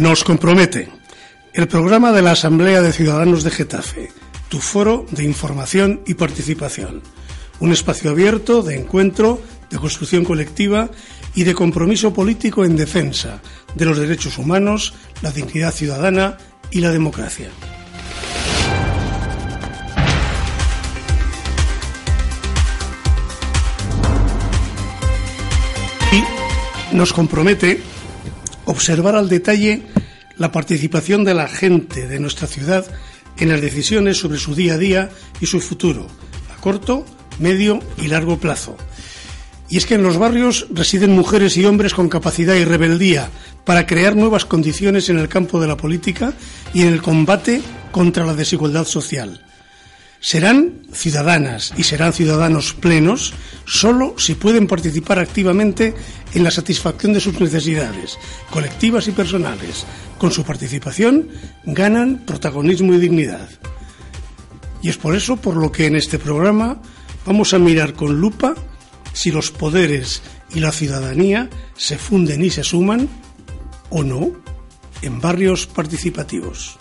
Nos compromete el programa de la Asamblea de Ciudadanos de Getafe, tu foro de información y participación. Un espacio abierto de encuentro, de construcción colectiva y de compromiso político en defensa de los derechos humanos, la dignidad ciudadana y la democracia. Y nos compromete observar al detalle la participación de la gente de nuestra ciudad en las decisiones sobre su día a día y su futuro, a corto, medio y largo plazo. Y es que en los barrios residen mujeres y hombres con capacidad y rebeldía para crear nuevas condiciones en el campo de la política y en el combate contra la desigualdad social. Serán ciudadanas y serán ciudadanos plenos solo si pueden participar activamente en la satisfacción de sus necesidades, colectivas y personales. Con su participación ganan protagonismo y dignidad. Y es por eso por lo que en este programa vamos a mirar con lupa si los poderes y la ciudadanía se funden y se suman o no en barrios participativos.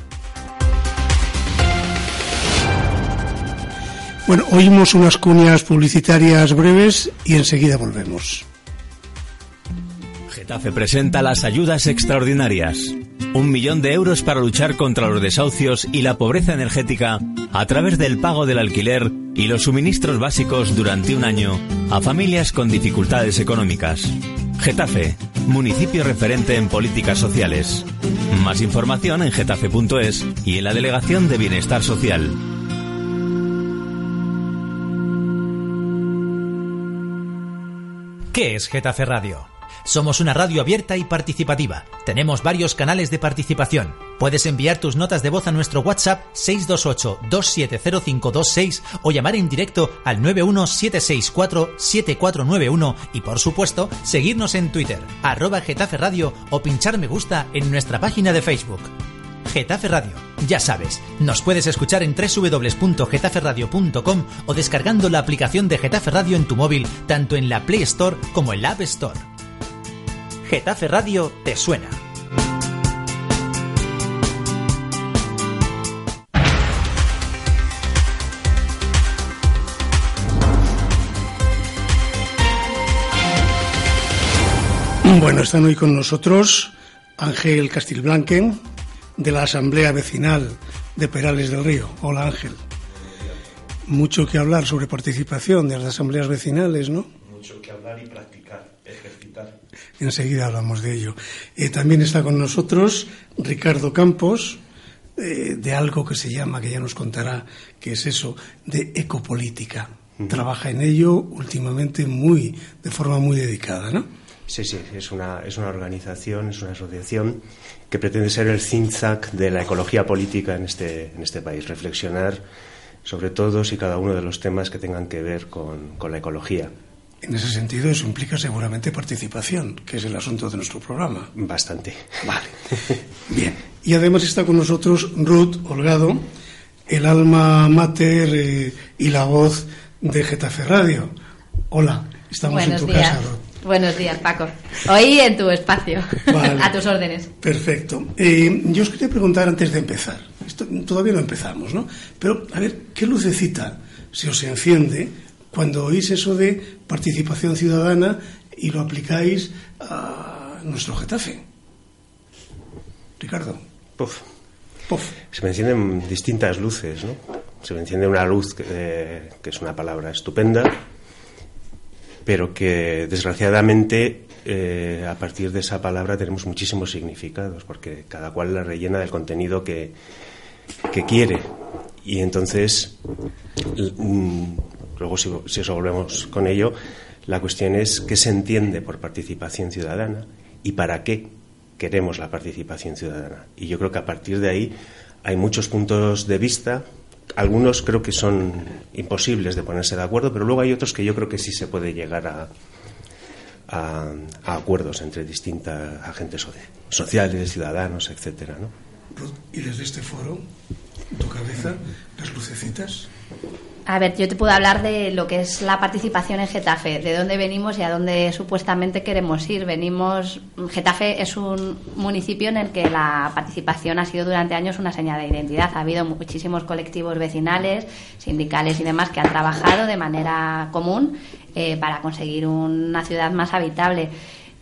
Bueno, oímos unas cuñas publicitarias breves y enseguida volvemos. Getafe presenta las ayudas extraordinarias. Un millón de euros para luchar contra los desahucios y la pobreza energética a través del pago del alquiler y los suministros básicos durante un año a familias con dificultades económicas. Getafe, municipio referente en políticas sociales. Más información en getafe.es y en la Delegación de Bienestar Social. ¿Qué es Getafe Radio? Somos una radio abierta y participativa. Tenemos varios canales de participación. Puedes enviar tus notas de voz a nuestro WhatsApp 628-270526 o llamar en directo al 91764-7491 y por supuesto seguirnos en Twitter, arroba Getafe Radio o pinchar me gusta en nuestra página de Facebook. Getafe Radio. Ya sabes, nos puedes escuchar en www.getaferradio.com o descargando la aplicación de Getafe Radio en tu móvil, tanto en la Play Store como en la App Store. Getafe Radio te suena. Bueno, están hoy con nosotros Ángel Castilblanquen, de la Asamblea Vecinal de Perales del Río. Hola Ángel. Mucho que hablar sobre participación de las asambleas vecinales, ¿no? Mucho que hablar y practicar, ejercitar. Enseguida hablamos de ello. Eh, también está con nosotros Ricardo Campos, eh, de algo que se llama, que ya nos contará qué es eso, de ecopolítica. Trabaja en ello últimamente muy, de forma muy dedicada, ¿no? Sí, sí, es una, es una organización, es una asociación que pretende ser el think de la ecología política en este, en este país, reflexionar sobre todos y cada uno de los temas que tengan que ver con, con la ecología. En ese sentido, eso implica seguramente participación, que es el asunto de nuestro programa. Bastante. Vale. Bien. Y además está con nosotros Ruth Holgado, el alma mater eh, y la voz de Getafe Radio. Hola, estamos Buenos en tu días. casa, Ruth. Buenos días, Paco. Hoy en tu espacio, Vale. a tus órdenes. Perfecto. Eh, yo os quería preguntar antes de empezar. Esto, todavía no empezamos, ¿no? Pero, a ver, ¿qué lucecita se os enciende cuando oís eso de participación ciudadana y lo aplicáis a nuestro Getafe? Ricardo. Puf. Puf. Se me encienden distintas luces, ¿no? Se me enciende una luz que, eh, que es una palabra estupenda, pero que desgraciadamente eh, a partir de esa palabra tenemos muchísimos significados, porque cada cual la rellena del contenido que, que quiere. Y entonces, mm, luego si, si eso volvemos con ello, la cuestión es qué se entiende por participación ciudadana y para qué queremos la participación ciudadana. Y yo creo que a partir de ahí hay muchos puntos de vista. Algunos creo que son imposibles de ponerse de acuerdo, pero luego hay otros que yo creo que sí se puede llegar a, a, acuerdos entre distintas agentes soci- sociales, ciudadanos, etcétera, ¿no? Y desde este foro, tu cabeza, las Lucecitas? A ver, yo te puedo hablar de lo que es la participación en Getafe, de dónde venimos y a dónde supuestamente queremos ir. Venimos, Getafe es un municipio en el que la participación ha sido durante años una señal de identidad. Ha habido muchísimos colectivos vecinales, sindicales y demás que han trabajado de manera común eh, para conseguir una ciudad más habitable.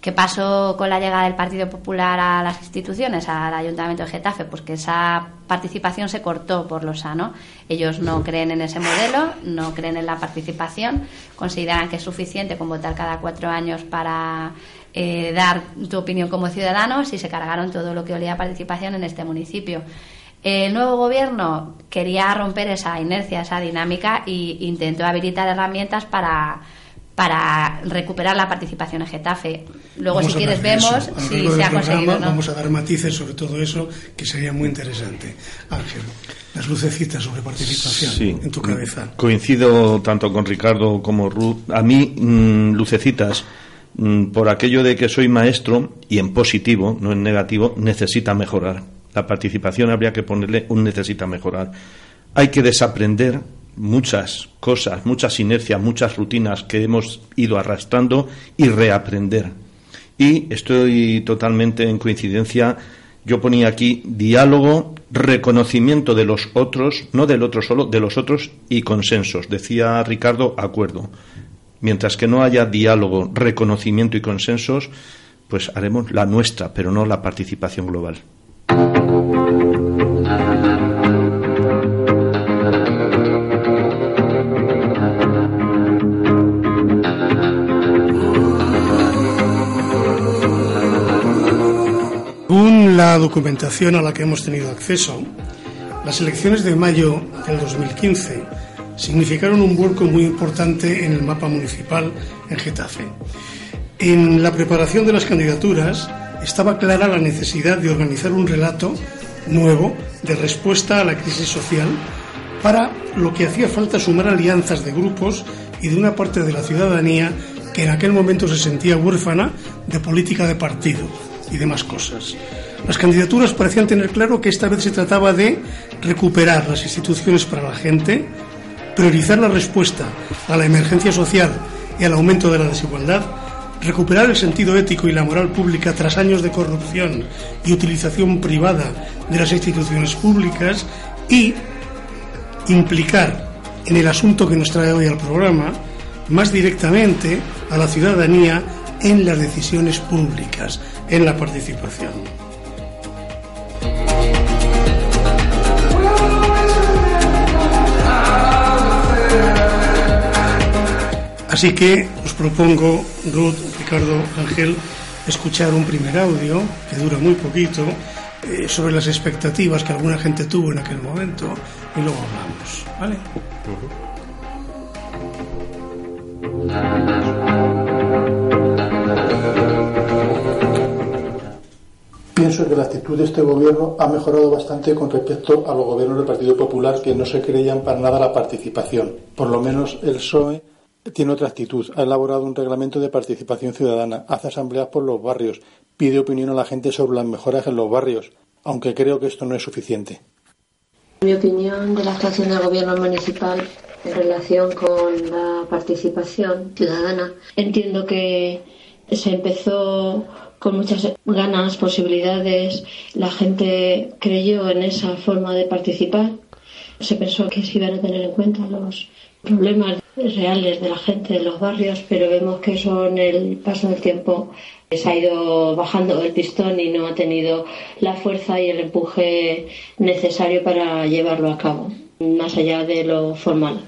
¿Qué pasó con la llegada del Partido Popular a las instituciones, al Ayuntamiento de Getafe? Pues que esa participación se cortó por lo sano. Ellos no creen en ese modelo, no creen en la participación, consideran que es suficiente con votar cada cuatro años para eh, dar tu opinión como ciudadanos y se cargaron todo lo que olía a participación en este municipio. El nuevo gobierno quería romper esa inercia, esa dinámica e intentó habilitar herramientas para para recuperar la participación en Getafe. Luego, si quieres, vemos si se ha conseguido. Vamos a dar matices sobre todo eso, que sería muy interesante. Ángel, las lucecitas sobre participación en tu cabeza. Coincido tanto con Ricardo como Ruth. A mí, mm, lucecitas, mm, por aquello de que soy maestro, y en positivo, no en negativo, necesita mejorar. La participación habría que ponerle un necesita mejorar. Hay que desaprender muchas cosas, muchas inercias, muchas rutinas que hemos ido arrastrando y reaprender. Y estoy totalmente en coincidencia. Yo ponía aquí diálogo, reconocimiento de los otros, no del otro solo, de los otros y consensos. Decía Ricardo, acuerdo. Mientras que no haya diálogo, reconocimiento y consensos, pues haremos la nuestra, pero no la participación global. La documentación a la que hemos tenido acceso, las elecciones de mayo del 2015 significaron un vuelco muy importante en el mapa municipal en Getafe. En la preparación de las candidaturas estaba clara la necesidad de organizar un relato nuevo de respuesta a la crisis social para lo que hacía falta sumar alianzas de grupos y de una parte de la ciudadanía que en aquel momento se sentía huérfana de política de partido y demás cosas. Las candidaturas parecían tener claro que esta vez se trataba de recuperar las instituciones para la gente, priorizar la respuesta a la emergencia social y al aumento de la desigualdad, recuperar el sentido ético y la moral pública tras años de corrupción y utilización privada de las instituciones públicas y implicar en el asunto que nos trae hoy al programa más directamente a la ciudadanía en las decisiones públicas, en la participación. Así que os propongo, Ruth, Ricardo, Ángel, escuchar un primer audio que dura muy poquito eh, sobre las expectativas que alguna gente tuvo en aquel momento y luego hablamos, ¿vale? Pienso que la actitud de este gobierno ha mejorado bastante con respecto a los gobiernos del Partido Popular que no se creían para nada la participación. Por lo menos el PSOE tiene otra actitud. Ha elaborado un reglamento de participación ciudadana, hace asambleas por los barrios, pide opinión a la gente sobre las mejoras en los barrios, aunque creo que esto no es suficiente. Mi opinión de la actuación del gobierno municipal en relación con la participación ciudadana, entiendo que se empezó con muchas ganas, posibilidades, la gente creyó en esa forma de participar, se pensó que se iban a tener en cuenta los problemas reales de la gente de los barrios, pero vemos que eso en el paso del tiempo se ha ido bajando el pistón y no ha tenido la fuerza y el empuje necesario para llevarlo a cabo, más allá de lo formal.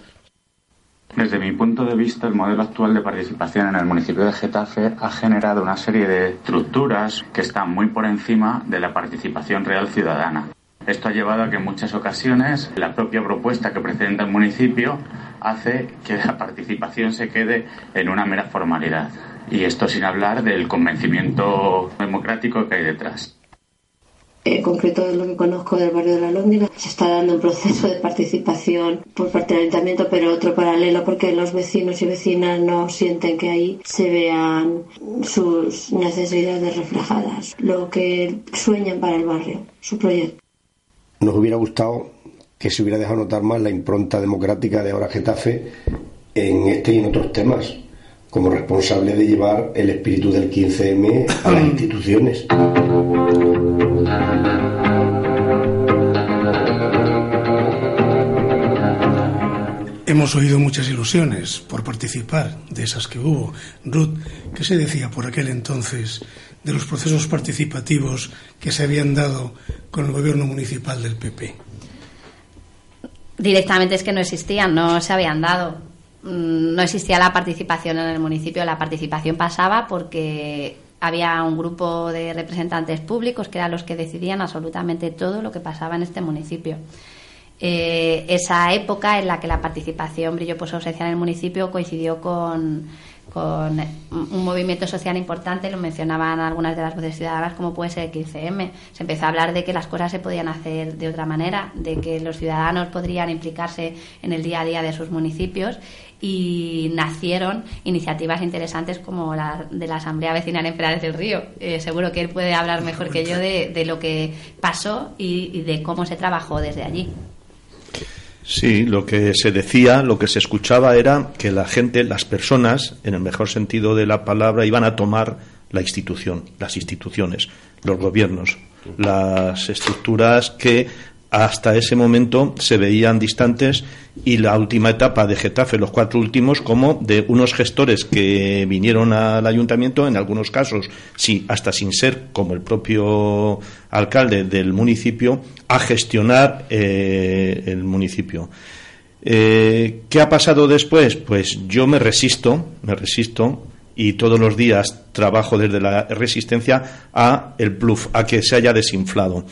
Desde mi punto de vista, el modelo actual de participación en el municipio de Getafe ha generado una serie de estructuras que están muy por encima de la participación real ciudadana. Esto ha llevado a que en muchas ocasiones la propia propuesta que presenta el municipio hace que la participación se quede en una mera formalidad. Y esto sin hablar del convencimiento democrático que hay detrás. En concreto, de lo que conozco del barrio de la Lóndiga, se está dando un proceso de participación por parte del ayuntamiento, pero otro paralelo porque los vecinos y vecinas no sienten que ahí se vean sus necesidades reflejadas, lo que sueñan para el barrio, su proyecto. Nos hubiera gustado que se hubiera dejado notar más la impronta democrática de ahora Getafe en este y en otros temas, como responsable de llevar el espíritu del 15M a las instituciones. Hemos oído muchas ilusiones por participar de esas que hubo. Ruth, ¿qué se decía por aquel entonces de los procesos participativos que se habían dado con el gobierno municipal del PP? Directamente es que no existían, no se habían dado. Mm, no existía la participación en el municipio. La participación pasaba porque había un grupo de representantes públicos que eran los que decidían absolutamente todo lo que pasaba en este municipio. Eh, esa época en la que la participación brilló por su ausencia en el municipio coincidió con con un movimiento social importante, lo mencionaban algunas de las voces ciudadanas, como puede ser el 15M. Se empezó a hablar de que las cosas se podían hacer de otra manera, de que los ciudadanos podrían implicarse en el día a día de sus municipios y nacieron iniciativas interesantes como la de la Asamblea Vecinal en Perales del Río. Eh, seguro que él puede hablar mejor que yo de, lo que pasó y de cómo se trabajó desde allí. Sí, lo que se decía, lo que se escuchaba era que la gente, las personas, en el mejor sentido de la palabra, iban a tomar la institución, las instituciones, los gobiernos, las estructuras que hasta ese momento se veían distantes y la última etapa de Getafe, los cuatro últimos, como de unos gestores que vinieron al ayuntamiento, en algunos casos, sí, hasta sin ser como el propio alcalde del municipio, a gestionar eh, el municipio. Eh, ¿Qué ha pasado después? Pues yo me resisto, me resisto y todos los días trabajo desde la resistencia a el bluff, a que se haya desinflado.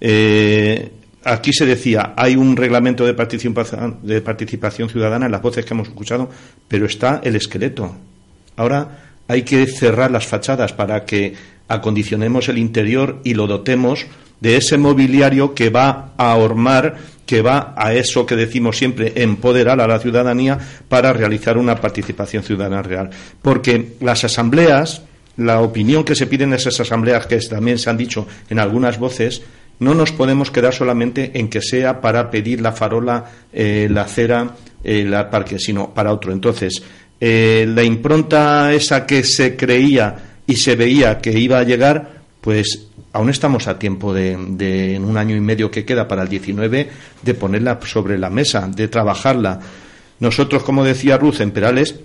Eh, aquí se decía, hay un reglamento de participación, de participación ciudadana en las voces que hemos escuchado, pero está el esqueleto. Ahora hay que cerrar las fachadas para que acondicionemos el interior y lo dotemos de ese mobiliario que va a ahormar, que va a eso que decimos siempre, empoderar a la ciudadanía para realizar una participación ciudadana real. Porque las asambleas, la opinión que se pide en esas asambleas, que también se han dicho en algunas voces, no nos podemos quedar solamente en que sea para pedir la farola, eh, la acera, el parque, sino para otro. Entonces, eh, la impronta esa que se creía y se veía que iba a llegar, pues aún estamos a tiempo de, de, en un año y medio que queda para el 19, de ponerla sobre la mesa, de trabajarla. Nosotros, como decía Ruth en Perales,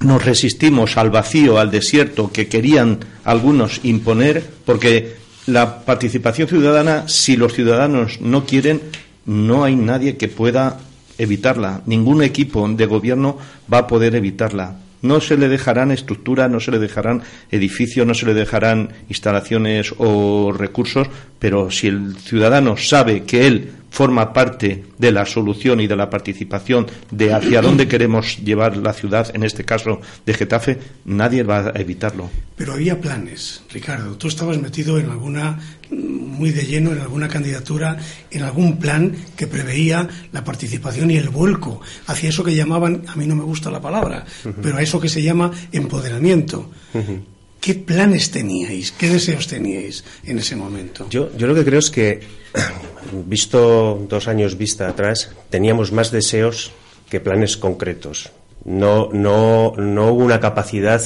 nos resistimos al vacío, al desierto que querían algunos imponer, porque la participación ciudadana, si los ciudadanos no quieren, no hay nadie que pueda evitarla. Ningún equipo de gobierno va a poder evitarla. No se le dejarán estructuras, no se le dejarán edificios, no se le dejarán instalaciones o recursos, pero si el ciudadano sabe que él forma parte de la solución y de la participación de hacia dónde queremos llevar la ciudad, en este caso de Getafe, nadie va a evitarlo. Pero había planes, Ricardo. Tú estabas metido en alguna, muy de lleno, en alguna candidatura, en algún plan que preveía la participación y el vuelco hacia eso que llamaban, a mí no me gusta la palabra, pero a eso que se llama empoderamiento. ¿Qué planes teníais? ¿Qué deseos teníais en ese momento? Yo, yo lo que creo es que, visto dos años vista atrás, teníamos más deseos que planes concretos. No, no, no hubo una capacidad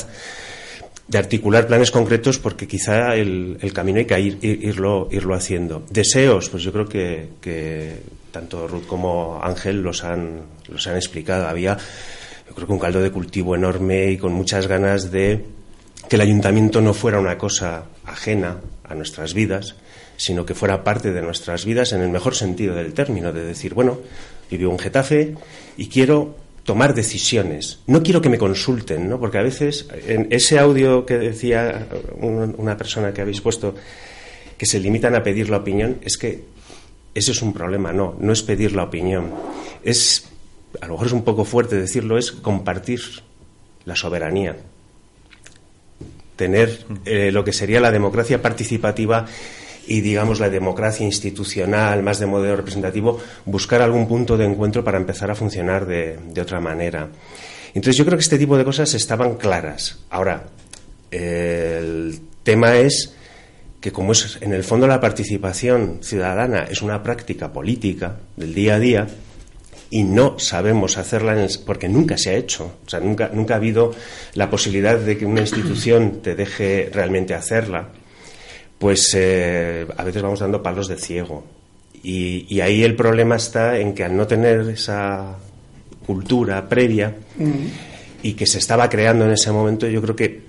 de articular planes concretos porque quizá el, camino hay que ir, irlo, irlo haciendo. Deseos, pues yo creo que, que tanto Ruth como Ángel los han, los han explicado. Había, yo creo que un caldo de cultivo enorme y con muchas ganas de que el ayuntamiento no fuera una cosa ajena a nuestras vidas, sino que fuera parte de nuestras vidas en el mejor sentido del término, de decir, bueno, vivo en Getafe y quiero tomar decisiones. No quiero que me consulten, ¿no? Porque a veces en ese audio que decía una persona que habéis puesto que se limitan a pedir la opinión, es que ese es un problema, no, no es pedir la opinión. Es a lo mejor es un poco fuerte decirlo, es compartir la soberanía tener eh, lo que sería la democracia participativa y, digamos, la democracia institucional, más de modelo representativo, buscar algún punto de encuentro para empezar a funcionar de, otra manera. Entonces, yo creo que este tipo de cosas estaban claras. Ahora, el tema es que como es en el fondo la participación ciudadana es una práctica política del día a día y no sabemos hacerla porque nunca se ha hecho, o sea, nunca, nunca ha habido la posibilidad de que una institución te deje realmente hacerla, pues eh, a veces vamos dando palos de ciego. Y, ahí el problema está en que al no tener esa cultura previa y que se estaba creando en ese momento, yo creo que,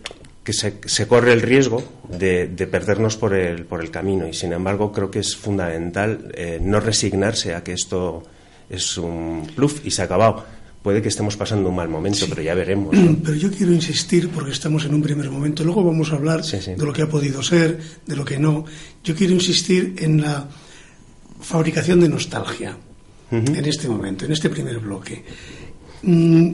se, corre el riesgo de, perdernos por el, por el camino. Y sin embargo, creo que es fundamental eh, no resignarse a que esto es un bluff y se ha acabado. Puede que estemos pasando un mal momento, pero ya veremos. Pero yo quiero insistir, porque estamos en un primer momento, luego vamos a hablar de lo que ha podido ser, de lo que no. Yo quiero insistir en la fabricación de nostalgia en este momento, en este primer bloque. Mm,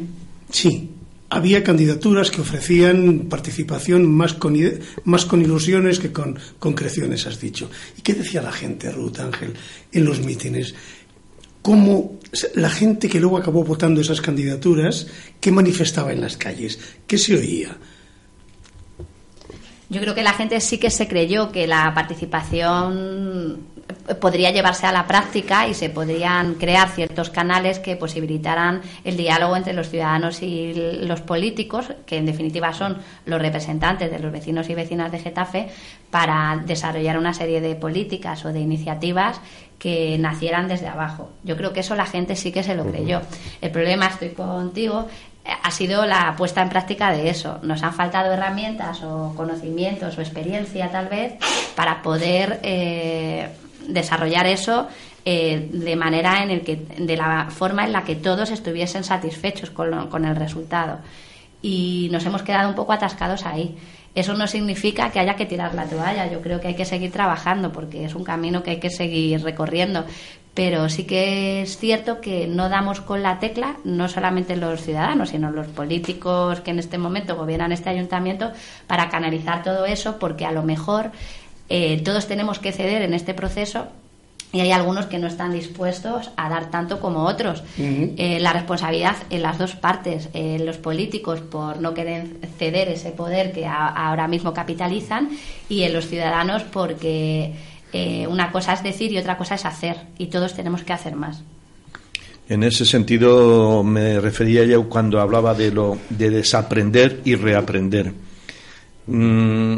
sí, había candidaturas que ofrecían participación más con, más con ilusiones que con concreciones, has dicho. ¿Y qué decía la gente, Ruth Ángel, en los mítines? ¿Cómo la gente que luego acabó votando esas candidaturas, qué manifestaba en las calles? ¿Qué se oía? Yo creo que la gente sí que se creyó que la participación podría llevarse a la práctica y se podrían crear ciertos canales que posibilitaran el diálogo entre los ciudadanos y los políticos, que en definitiva son los representantes de los vecinos y vecinas de Getafe, para desarrollar una serie de políticas o de iniciativas que nacieran desde abajo. Yo creo que eso la gente sí que se lo creyó. El problema, estoy contigo, ha sido la puesta en práctica de eso. Nos han faltado herramientas o conocimientos o experiencia tal vez para poder eh, desarrollar eso eh, de manera en el que de la forma en la que todos estuviesen satisfechos con, con el resultado y nos hemos quedado un poco atascados ahí. Eso no significa que haya que tirar la toalla. Yo creo que hay que seguir trabajando porque es un camino que hay que seguir recorriendo. Pero sí que es cierto que no damos con la tecla, no solamente los ciudadanos, sino los políticos que en este momento gobiernan este ayuntamiento, para canalizar todo eso, porque a lo mejor eh, todos tenemos que ceder en este proceso y hay algunos que no están dispuestos a dar tanto como otros. Eh, la responsabilidad en las dos partes, eh, los políticos por no querer ceder ese poder que ahora mismo capitalizan y en los ciudadanos porque una cosa es decir y otra cosa es hacer y todos tenemos que hacer más. En ese sentido me refería yo cuando hablaba de lo de desaprender y reaprender. Mm,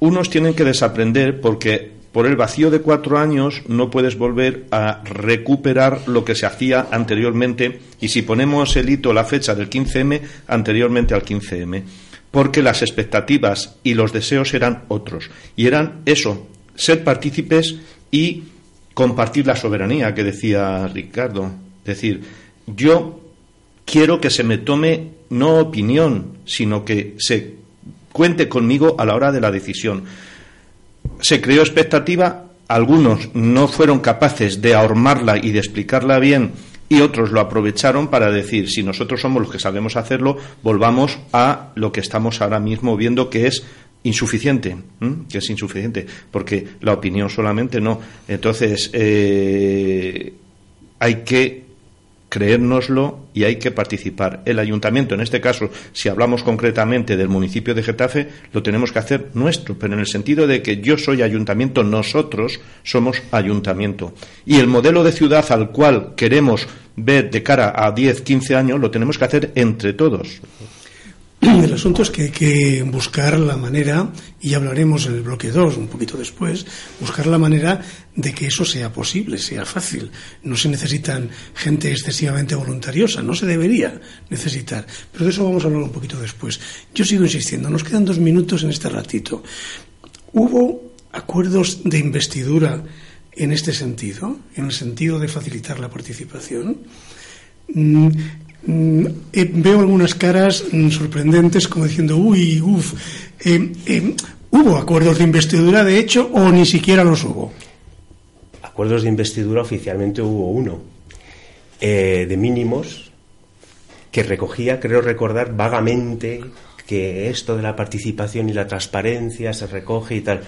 unos tienen que desaprender porque por el vacío de cuatro años no puedes volver a recuperar lo que se hacía anteriormente. Y si ponemos el hito, la fecha del 15M, anteriormente al 15M, porque las expectativas y los deseos eran otros. Y eran eso, ser partícipes y compartir la soberanía que decía Ricardo. Es decir, yo quiero que se me tome no opinión, sino que se cuente conmigo a la hora de la decisión. Se creó expectativa, algunos no fueron capaces de ahormarla y de explicarla bien y otros lo aprovecharon para decir, si nosotros somos los que sabemos hacerlo, volvamos a lo que estamos ahora mismo viendo que es insuficiente, que es insuficiente, porque la opinión solamente no. Entonces, eh, hay que creérnoslo y hay que participar. El ayuntamiento, en este caso, si hablamos concretamente del municipio de Getafe, lo tenemos que hacer nuestro, pero en el sentido de que yo soy ayuntamiento, nosotros somos ayuntamiento. Y el modelo de ciudad al cual queremos ver de cara a 10, 15 años, lo tenemos que hacer entre todos. El asunto es que hay que buscar la manera, y hablaremos en el bloque 2 un poquito después, buscar la manera de que eso sea posible, sea fácil. No se necesitan gente excesivamente voluntariosa, no se debería necesitar. Pero de eso vamos a hablar un poquito después. Yo sigo insistiendo, nos quedan dos minutos en este ratito. ¿Hubo acuerdos de investidura en este sentido, en el sentido de facilitar la participación? Mm, eh, veo algunas caras mm, sorprendentes como diciendo, uy, uff, eh, eh, ¿hubo acuerdos de investidura de hecho o ni siquiera los hubo? Acuerdos de investidura oficialmente hubo uno, de mínimos, que recogía, creo recordar vagamente, que esto de la participación y la transparencia se recoge y tal.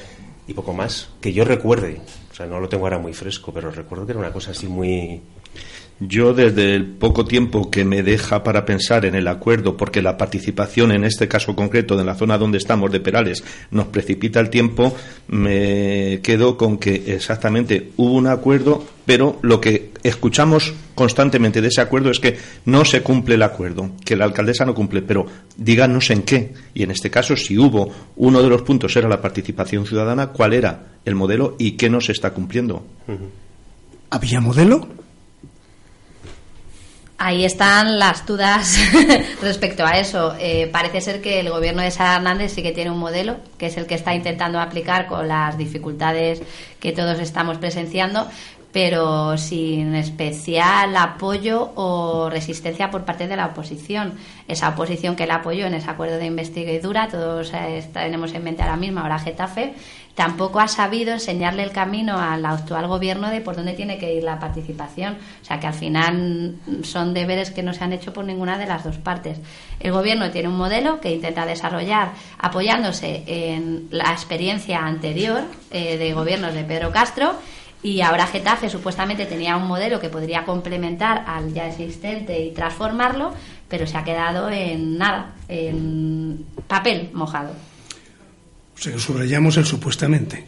y poco más, que yo recuerde. O sea, no lo tengo ahora muy fresco, pero recuerdo que era una cosa así muy... Yo desde el poco tiempo que me deja para pensar en el acuerdo, porque la participación en este caso concreto de la zona donde estamos de Perales nos precipita el tiempo, me quedo con que exactamente hubo un acuerdo, pero lo que escuchamos constantemente de ese acuerdo es que no se cumple el acuerdo, que la alcaldesa no cumple, pero díganos en qué. Y en este caso, si hubo uno de los puntos era la participación ciudadana, ¿cuál era el modelo y qué no se está cumpliendo? ¿Había modelo? Ahí están las dudas respecto a eso. Eh, parece ser que el gobierno de Sara Hernández sí que tiene un modelo, que es el que está intentando aplicar con las dificultades que todos estamos presenciando, pero sin especial apoyo o resistencia por parte de la oposición. Esa oposición que la apoyó en ese acuerdo de investidura, todos eh, tenemos en mente ahora mismo, ahora Getafe, tampoco ha sabido enseñarle el camino al actual gobierno de por dónde tiene que ir la participación. O sea que al final son deberes que no se han hecho por ninguna de las dos partes. El gobierno tiene un modelo que intenta desarrollar apoyándose en la experiencia anterior eh, de gobiernos de Pedro Castro y ahora Getafe supuestamente tenía un modelo que podría complementar al ya existente y transformarlo, pero se ha quedado en nada, en papel mojado. O sea, subrayamos el supuestamente.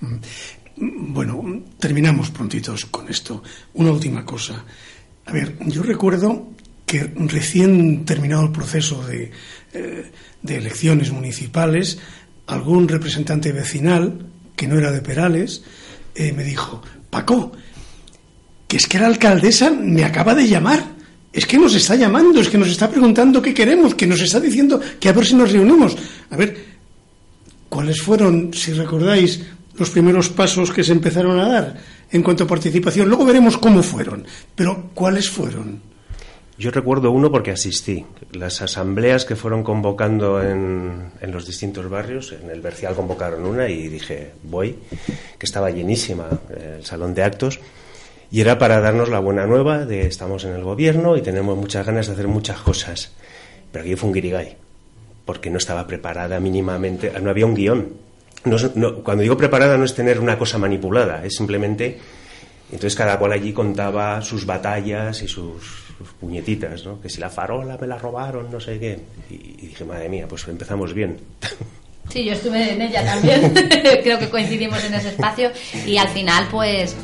Mm, bueno, terminamos prontitos con esto. Una última cosa. A ver, yo recuerdo que recién terminado el proceso de, eh, de elecciones municipales, algún representante vecinal, que no era de Perales, eh, me dijo, Paco, que es que la alcaldesa me acaba de llamar. Es que nos está llamando, es que nos está preguntando qué queremos, que nos está diciendo que a ver si nos reunimos. A ver, ¿cuáles fueron, si recordáis, los primeros pasos que se empezaron a dar en cuanto a participación? Luego veremos cómo fueron, pero ¿cuáles fueron? Yo recuerdo uno porque asistí. Las asambleas que fueron convocando en, los distintos barrios, en el Bercial convocaron una y dije, voy, que estaba llenísima eh, el salón de actos. Y era para darnos la buena nueva de estamos en el gobierno y tenemos muchas ganas de hacer muchas cosas. Pero aquí fue un guirigay, porque no estaba preparada mínimamente, no había un guion. Cuando digo preparada no es tener una cosa manipulada, es simplemente... Entonces cada cual allí contaba sus batallas y sus, puñetitas, ¿no? Que si la farola me la robaron, no sé qué. Y, y dije, madre mía, pues empezamos bien. Sí, yo estuve en ella también. Creo que coincidimos en ese espacio. Y al final, pues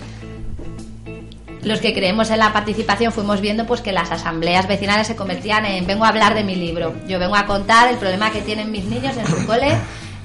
los que creemos en la participación fuimos viendo pues que las asambleas vecinales se convertían en vengo a hablar de mi libro, yo vengo a contar el problema que tienen mis niños en su cole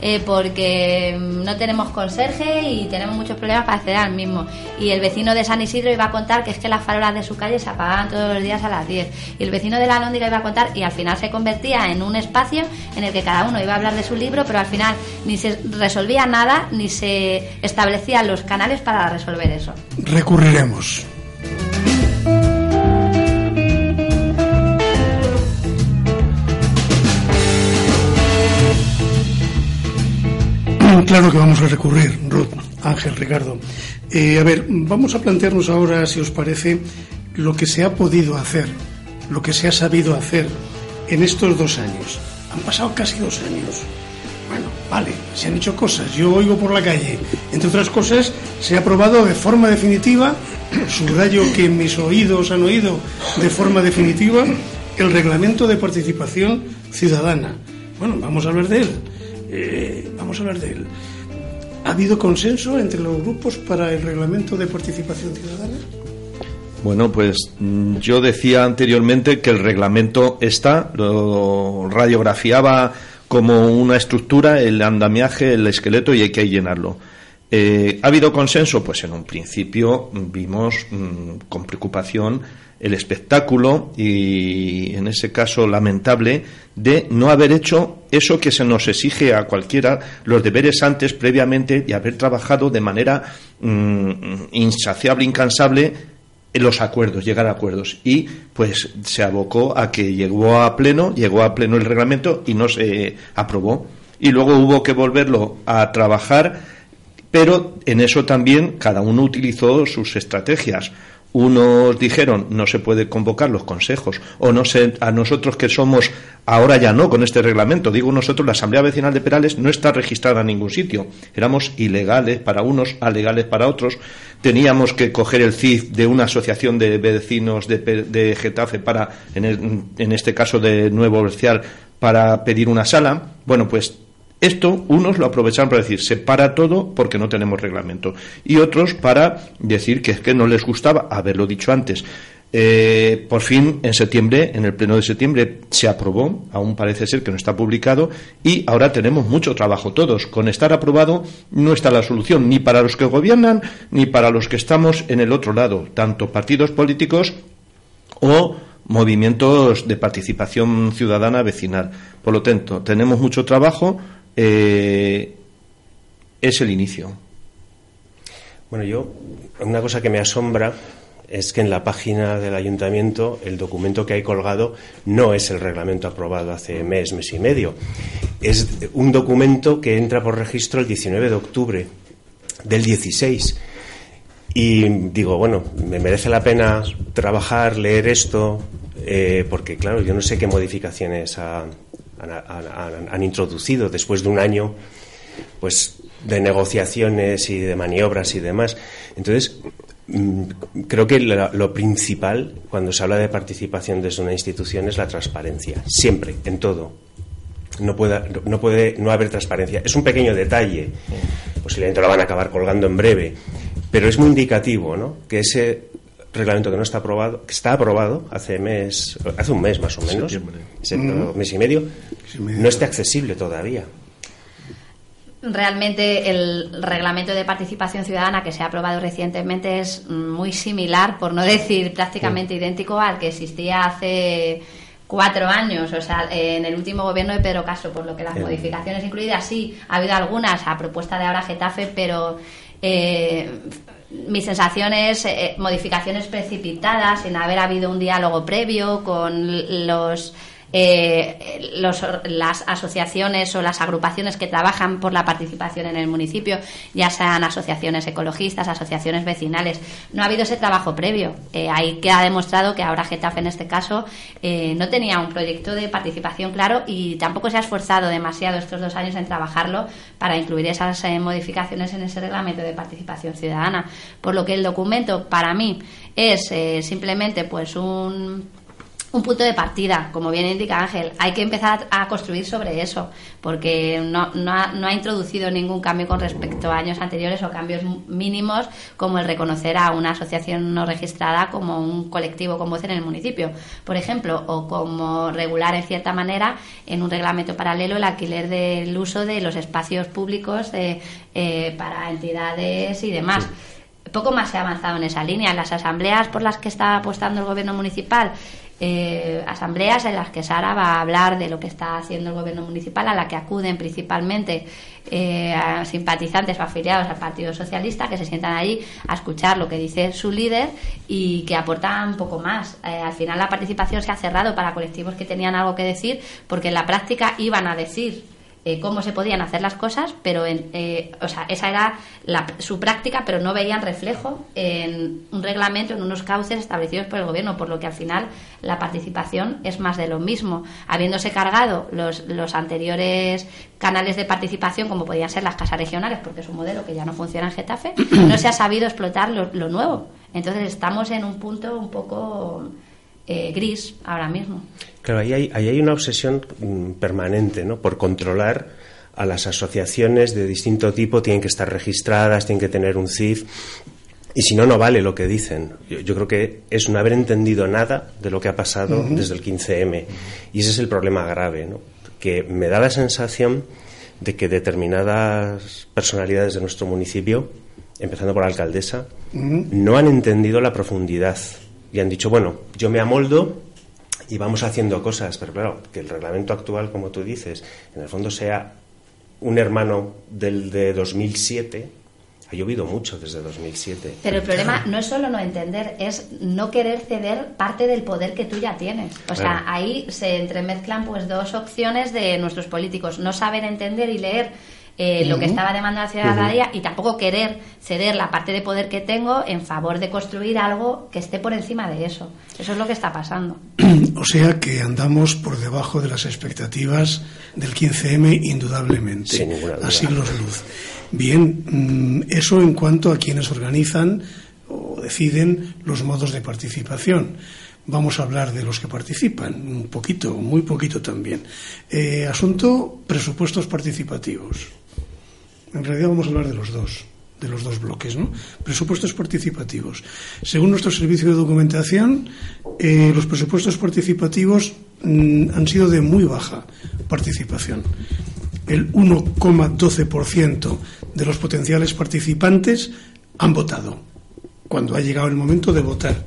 eh, porque no tenemos conserje y tenemos muchos problemas para acceder al mismo. Y el vecino de San Isidro iba a contar que es que las farolas de su calle se apagaban todos los días a las 10. Y el vecino de la Lóndiga iba a contar y al final se convertía en un espacio en el que cada uno iba a hablar de su libro, pero al final ni se resolvía nada ni se establecían los canales para resolver eso. Recurriremos. Claro que vamos a recurrir, Ruth, Ángel, Ricardo. Eh, a ver, vamos a plantearnos ahora, si os parece, lo que se ha podido hacer, lo que se ha sabido hacer en estos dos años. Han pasado casi dos años. Bueno, vale, se han hecho cosas. Yo oigo por la calle. Entre otras cosas, se ha aprobado de forma definitiva, subrayo que mis oídos han oído de forma definitiva, el reglamento de participación ciudadana. Bueno, vamos a hablar de él. Eh, vamos a hablar de él. ¿Ha habido consenso entre los grupos para el reglamento de participación ciudadana? Bueno, pues mm, yo decía anteriormente que el reglamento está, lo radiografiaba como una estructura, el andamiaje, el esqueleto y hay que llenarlo. Eh, ¿Ha habido consenso? Pues en un principio vimos mmm, con preocupación el espectáculo y en ese caso lamentable de no haber hecho eso que se nos exige a cualquiera los deberes antes previamente y haber trabajado de manera mmm, insaciable, incansable en los acuerdos, llegar a acuerdos. Y pues se abocó a que llegó a pleno, llegó a pleno el reglamento y no se aprobó. Y luego hubo que volverlo a trabajar pero en eso también cada uno utilizó sus estrategias unos dijeron no se puede convocar los consejos o no sé a nosotros que somos ahora ya no con este reglamento digo nosotros la asamblea vecinal de Perales no está registrada en ningún sitio. Éramos ilegales para unos alegales para otros. Teníamos que coger el CIF de una asociación de vecinos de, Getafe para en, en este caso de Nuevo Bercial para pedir una sala. Bueno pues esto unos lo aprovecharon para decir se para todo porque no tenemos reglamento y otros para decir que es que no les gustaba haberlo dicho antes. Eh, por fin, en septiembre, en el pleno de septiembre, se aprobó, aún parece ser que no está publicado, y ahora tenemos mucho trabajo todos. Con estar aprobado no está la solución, ni para los que gobiernan, ni para los que estamos en el otro lado, tanto partidos políticos o movimientos de participación ciudadana vecinal. Por lo tanto, tenemos mucho trabajo, eh, es el inicio. Bueno, yo, una cosa que me asombra es que en la página del ayuntamiento el documento que hay colgado no es el reglamento aprobado hace mes, mes y medio. Es un documento que entra por registro el 19 de octubre del 16. Y digo, bueno, me merece la pena trabajar, leer esto, eh, porque claro, yo no sé qué modificaciones ha, han, introducido después de un año pues de negociaciones y de maniobras y demás. Entonces, mm, creo que lo, principal cuando se habla de participación desde una institución es la transparencia, siempre, en todo. No puede, no puede no haber transparencia. Es un pequeño detalle, posiblemente lo van a acabar colgando en breve, pero es muy indicativo ¿no? que ese reglamento que no está aprobado, que está aprobado hace mes, hace un mes más o menos, mes y medio, no esté accesible todavía. Realmente el reglamento de participación ciudadana que se ha aprobado recientemente es muy similar, por no decir prácticamente idéntico al que existía hace cuatro años, o sea, en el último gobierno de Pedro Castro, por lo que las modificaciones incluidas sí, ha habido algunas a propuesta de ahora Getafe, pero eh, mi sensación es eh, modificaciones precipitadas, sin haber habido un diálogo previo con los eh, las asociaciones o las agrupaciones que trabajan por la participación en el municipio, ya sean asociaciones ecologistas, asociaciones vecinales. No ha habido ese trabajo previo. Eh, ahí queda demostrado que ahora Getafe, en este caso, eh, no tenía un proyecto de participación claro y tampoco se ha esforzado demasiado estos dos años en trabajarlo para incluir esas eh, modificaciones en ese reglamento de participación ciudadana. Por lo que el documento, para mí, es simplemente pues un un punto de partida, como bien indica Ángel. Hay que empezar a construir sobre eso, porque no, no, ha, no, ha, introducido ningún cambio con respecto a años anteriores o cambios mínimos como el reconocer a una asociación no registrada como un colectivo con voz en el municipio, por ejemplo, o como regular en cierta manera en un reglamento paralelo el alquiler del uso de los espacios públicos eh, para entidades y demás poco más se ha avanzado en esa línea. En las asambleas por las que está apostando el gobierno municipal eh, asambleas en las que Sara va a hablar de lo que está haciendo el gobierno municipal, a la que acuden principalmente eh, simpatizantes o afiliados al Partido Socialista, que se sientan allí a escuchar lo que dice su líder y que aportan un poco más. Eh, al final la participación se ha cerrado para colectivos que tenían algo que decir, porque en la práctica iban a decir eh, cómo se podían hacer las cosas, pero en, eh, o sea, esa era su práctica, pero no veían reflejo en un reglamento, en unos cauces establecidos por el gobierno, por lo que al final la participación es más de lo mismo. Habiéndose cargado los, los anteriores canales de participación, como podían ser las casas regionales, porque es un modelo que ya no funciona en Getafe, no se ha sabido explotar lo, lo nuevo. Entonces estamos en un punto un poco eh, gris ahora mismo. Claro, ahí hay, ahí hay una obsesión mm, permanente ¿no? por controlar a las asociaciones de distinto tipo, tienen que estar registradas, tienen que tener un CIF. Y si no, no vale lo que dicen. Yo, creo que es no haber entendido nada de lo que ha pasado desde el 15M. Y ese es el problema grave, ¿no? que me da la sensación de que determinadas personalidades de nuestro municipio, empezando por la alcaldesa, no han entendido la profundidad y han dicho, bueno, yo me amoldo y vamos haciendo cosas, pero claro, que el reglamento actual, como tú dices, en el fondo sea un hermano del de 2007, ha llovido mucho desde 2007. Pero el problema no es solo no entender, es no querer ceder parte del poder que tú ya tienes. O sea, ahí se entremezclan pues dos opciones de nuestros políticos, no saber entender y leer eh, lo que estaba demandando la ciudadanía y tampoco querer ceder la parte de poder que tengo en favor de construir algo que esté por encima de eso. Eso es lo que está pasando. O sea que andamos por debajo de las expectativas del 15M indudablemente, a siglos luz. Bien, mm, eso en cuanto a quienes organizan o deciden los modos de participación. Vamos a hablar de los que participan, un poquito, muy poquito también. Eh, asunto presupuestos participativos. En realidad vamos a hablar de los dos, de los dos bloques, ¿no? Presupuestos participativos. Según nuestro servicio de documentación, eh, los presupuestos participativos mm, han sido de muy baja participación. El 1,12% de los potenciales participantes han votado cuando ha llegado el momento de votar.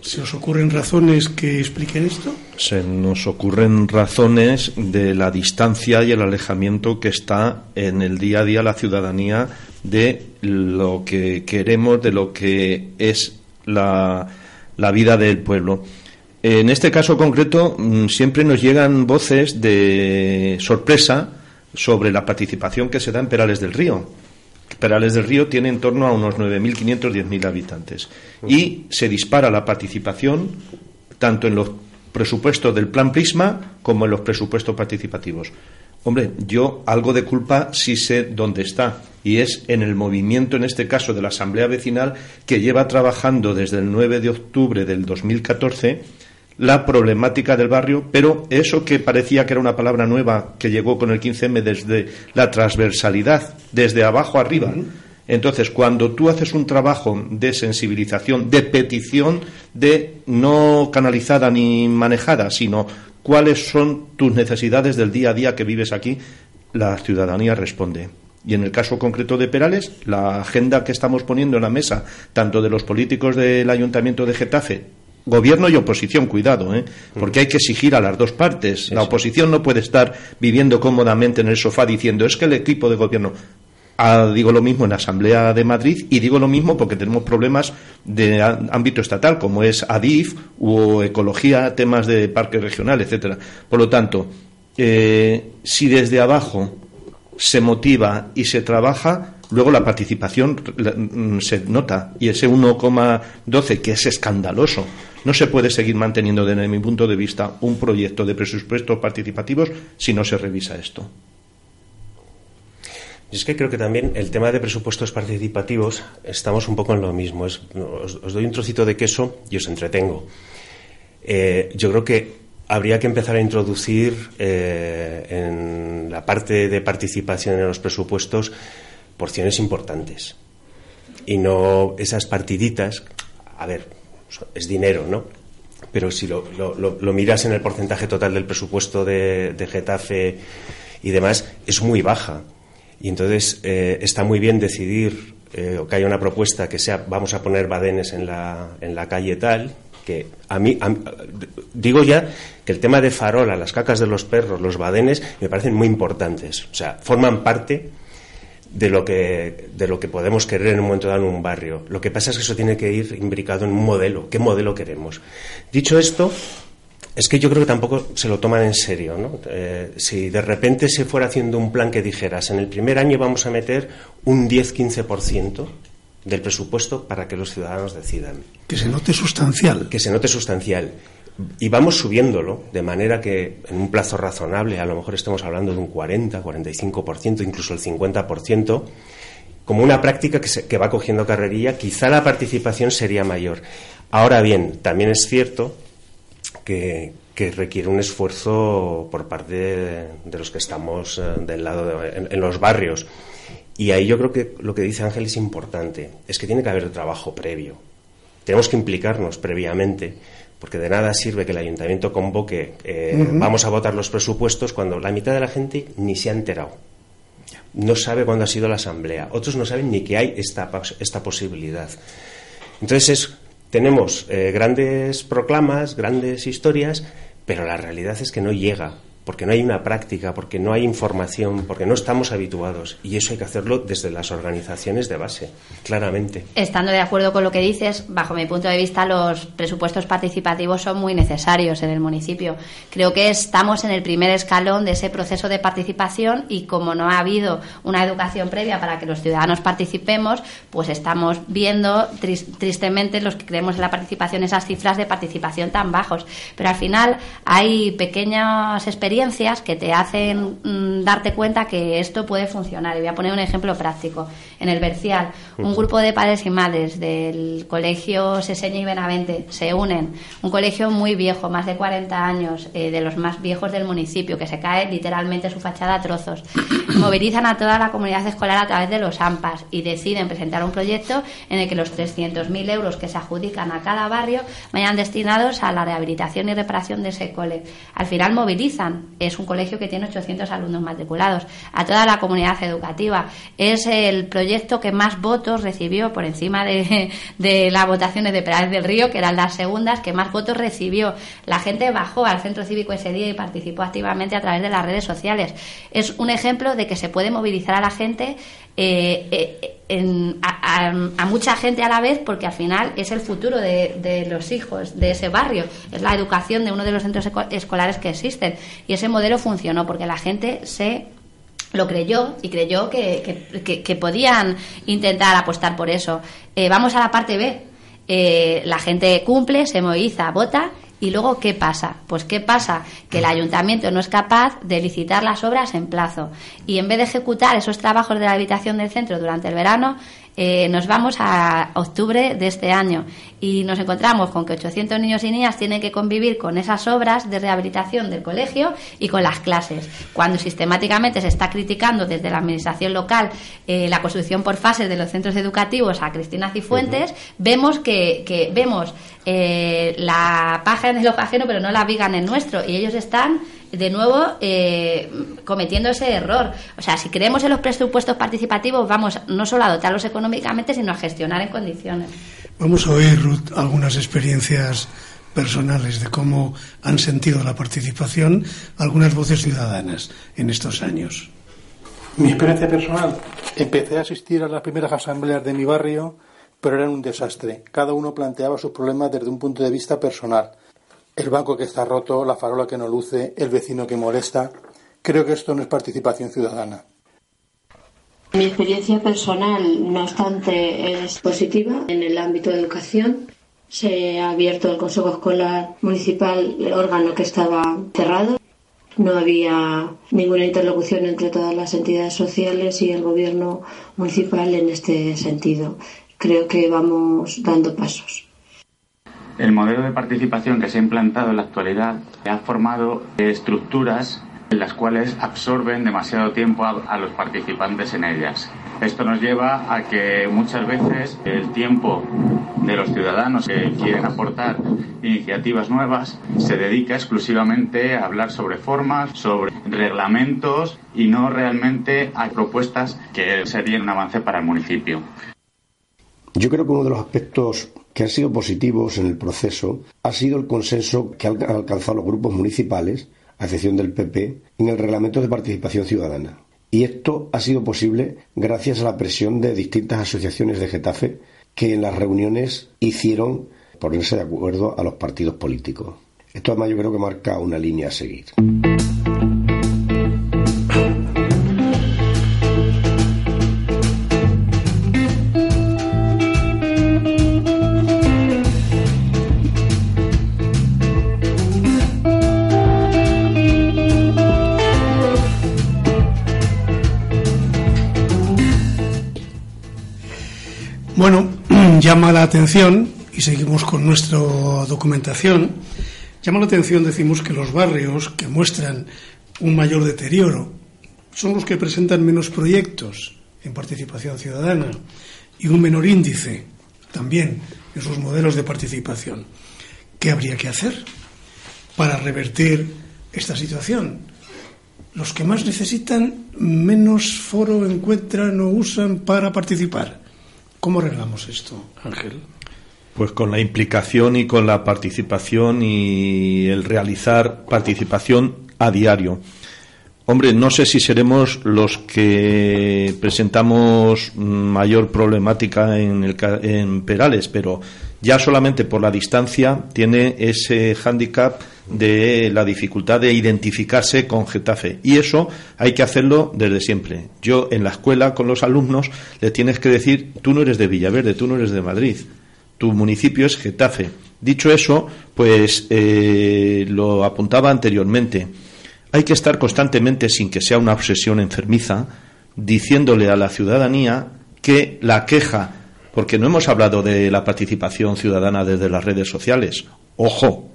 ¿Se os ocurren razones que expliquen esto? Se nos ocurren razones de la distancia y el alejamiento que está en el día a día la ciudadanía de lo que queremos, de lo que es la, la vida del pueblo. En este caso concreto mm, siempre nos llegan voces de sorpresa sobre la participación que se da en Perales del Río Perales del Río tiene en torno a unos 9.500, 10.000 habitantes. Y se dispara la participación tanto en los presupuestos del Plan Prisma como en los presupuestos participativos. Hombre, yo algo de culpa sí sé dónde está, y es en el movimiento, en este caso, de la Asamblea Vecinal, que lleva trabajando desde el 9 de octubre del 2014 la problemática del barrio, pero eso que parecía que era una palabra nueva que llegó con el 15M desde la transversalidad, desde abajo arriba. Entonces, cuando tú haces un trabajo de sensibilización, de petición, de no canalizada ni manejada, sino cuáles son tus necesidades del día a día que vives aquí, la ciudadanía responde. Y en el caso concreto de Perales, la agenda que estamos poniendo en la mesa, tanto de los políticos del Ayuntamiento de Getafe Gobierno y oposición, cuidado, ¿eh? porque hay que exigir a las dos partes. La oposición no puede estar viviendo cómodamente en el sofá diciendo es que el equipo de gobierno. Ah, digo lo mismo en la Asamblea de Madrid y digo lo mismo porque tenemos problemas de ámbito estatal, como es ADIF o ecología, temas de parque regional, etcétera. Por lo tanto, eh, si desde abajo se motiva y se trabaja, luego la participación mm, se nota y ese 1,12 que es escandaloso no se puede seguir manteniendo, desde mi punto de vista, un proyecto de presupuestos participativos si no se revisa esto. Es que creo que también el tema de presupuestos participativos estamos un poco en lo mismo. os, doy un trocito de queso y os entretengo. Eh, yo creo que habría que empezar a introducir eh, en la parte de participación en los presupuestos porciones importantes y no esas partiditas. A ver, es dinero, ¿no? Pero si lo, miras en el porcentaje total del presupuesto de, Getafe y demás, es muy baja. Y entonces eh, está muy bien decidir eh, que haya una propuesta que sea vamos a poner badenes en la, en la calle tal, que a mí, digo ya que el tema de farola, las cacas de los perros, los badenes, me parecen muy importantes. O sea, forman parte de lo que de lo que podemos querer en un momento dado en un barrio. Lo que pasa es que eso tiene que ir imbricado en un modelo. ¿Qué modelo queremos? Dicho esto, es que yo creo que tampoco se lo toman en serio. ¿no? Eh, si de repente se fuera haciendo un plan que dijeras, en el primer año vamos a meter un 10-15% del presupuesto para que los ciudadanos decidan. Que se note sustancial. Que se note sustancial y vamos subiéndolo de manera que en un plazo razonable, a lo mejor estemos hablando de un 40, 45%, incluso el 50%, como una práctica que, que va cogiendo carrerilla, quizá la participación sería mayor. Ahora bien, también es cierto que, requiere un esfuerzo por parte de, los que estamos eh, del lado en, los barrios. Y ahí yo creo que lo que dice Ángel es importante, es que tiene que haber trabajo previo. Tenemos que implicarnos previamente porque de nada sirve que el ayuntamiento convoque, eh, vamos a votar los presupuestos, cuando la mitad de la gente ni se ha enterado. No sabe cuándo ha sido la asamblea. Otros no saben ni que hay esta, esta posibilidad. Entonces, tenemos eh, grandes proclamas, grandes historias, pero la realidad es que no llega porque no hay una práctica, porque no hay información, porque no estamos habituados. Y eso hay que hacerlo desde las organizaciones de base, claramente. Estando de acuerdo con lo que dices, bajo mi punto de vista, los presupuestos participativos son muy necesarios en el municipio. Creo que estamos en el primer escalón de ese proceso de participación y como no ha habido una educación previa para que los ciudadanos participemos, pues estamos viendo tristemente los que creemos en la participación esas cifras de participación tan bajos. Pero al final hay pequeñas experiencias que te hacen mm, darte cuenta que esto puede funcionar. Y voy a poner un ejemplo práctico. En el Bercial, un grupo de padres y madres del colegio Seseña y Benavente se unen. Un colegio muy viejo, más de 40 años, eh, de los más viejos del municipio, que se cae literalmente su fachada a trozos. Movilizan a toda la comunidad escolar a través de los AMPAs y deciden presentar un proyecto en el que los 300.000 euros que se adjudican a cada barrio vayan destinados a la rehabilitación y reparación de ese cole. Al final movilizan. Es un colegio que tiene 800 alumnos matriculados. A toda la comunidad educativa. Es el proyecto que más votos recibió por encima de, de las votaciones de Perales del Río, que eran las segundas, que más votos recibió. La gente bajó al centro cívico ese día y participó activamente a través de las redes sociales. Es un ejemplo de que se puede movilizar a la gente eh, eh, a, mucha gente a la vez porque al final es el futuro de, los hijos de ese barrio, es la educación de uno de los centros escolares que existen y ese modelo funcionó porque la gente se lo creyó y creyó que, podían intentar apostar por eso. Eh, vamos a la parte B. la gente cumple, se moviliza, vota ¿Y luego qué pasa? Pues qué pasa que el ayuntamiento no es capaz de licitar las obras en plazo y en vez de ejecutar esos trabajos de la habitación del centro durante el verano, eh, nos vamos a octubre de este año y nos encontramos con que 800 niños y niñas tienen que convivir con esas obras de rehabilitación del colegio y con las clases. Cuando sistemáticamente se está criticando desde la administración local eh, la construcción por fases de los centros educativos a Cristina Cifuentes, vemos que, vemos eh, la paja en el ojo ajeno, pero no la viga en el nuestro y ellos están de nuevo eh, cometiendo ese error. O sea, si creemos en los presupuestos participativos, vamos no solo a dotarlos económicamente, sino a gestionar en condiciones. Vamos a oír, Ruth, algunas experiencias personales de cómo han sentido la participación algunas voces ciudadanas en estos años. Mi experiencia personal, empecé a asistir a las primeras asambleas de mi barrio, pero eran un desastre. Cada uno planteaba sus problemas desde un punto de vista personal el banco que está roto, la farola que no luce, el vecino que molesta. Creo que esto no es participación ciudadana. Mi experiencia personal, no obstante, es positiva en el ámbito de educación. Se ha abierto el Consejo Escolar Municipal, el órgano que estaba cerrado. No había ninguna interlocución entre todas las entidades sociales y el gobierno municipal en este sentido. Creo que vamos dando pasos. El modelo de participación que se ha implantado en la actualidad ha formado estructuras en las cuales absorben demasiado tiempo a, los participantes en ellas. Esto nos lleva a que muchas veces el tiempo de los ciudadanos que quieren aportar iniciativas nuevas se dedica exclusivamente a hablar sobre formas, sobre reglamentos y no realmente a propuestas que serían un avance para el municipio. Yo creo que uno de los aspectos que han sido positivos en el proceso ha sido el consenso que han alcanzado los grupos municipales, a excepción del PP, en el reglamento de participación ciudadana. Y esto ha sido posible gracias a la presión de distintas asociaciones de Getafe que en las reuniones hicieron ponerse de acuerdo a los partidos políticos. Esto además yo creo que marca una línea a seguir. Llama la atención, y seguimos con nuestra documentación, llama la atención, decimos, que los barrios que muestran un mayor deterioro son los que presentan menos proyectos en participación ciudadana y un menor índice también en sus modelos de participación. ¿Qué habría que hacer para revertir esta situación? Los que más necesitan menos foro encuentran o usan para participar. ¿Cómo arreglamos esto, Ángel? Pues con la implicación y con la participación y el realizar participación a diario. Hombre, no sé si seremos los que presentamos mayor problemática en, el, en Perales, pero ya solamente por la distancia tiene ese hándicap de la dificultad de identificarse con Getafe. Y eso hay que hacerlo desde siempre. Yo en la escuela con los alumnos le tienes que decir, tú no eres de Villaverde, tú no eres de Madrid, tu municipio es Getafe. Dicho eso, pues eh, lo apuntaba anteriormente hay que estar constantemente, sin que sea una obsesión enfermiza, diciéndole a la ciudadanía que la queja, porque no hemos hablado de la participación ciudadana desde las redes sociales, ojo,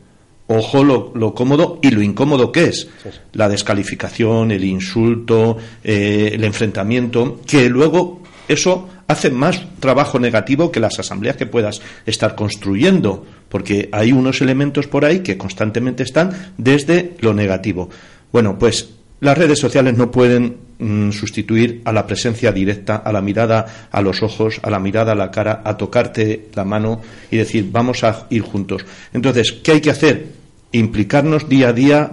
ojo lo, cómodo y lo incómodo que es. La descalificación, el insulto, eh, el enfrentamiento, que luego eso hace más trabajo negativo que las asambleas que puedas estar construyendo, porque hay unos elementos por ahí que constantemente están desde lo negativo. Bueno, pues las redes sociales no pueden mm, sustituir a la presencia directa, a la mirada a los ojos, a la mirada a la cara, a tocarte la mano y decir, vamos a ir juntos. Entonces, ¿qué hay que hacer? Implicarnos día a día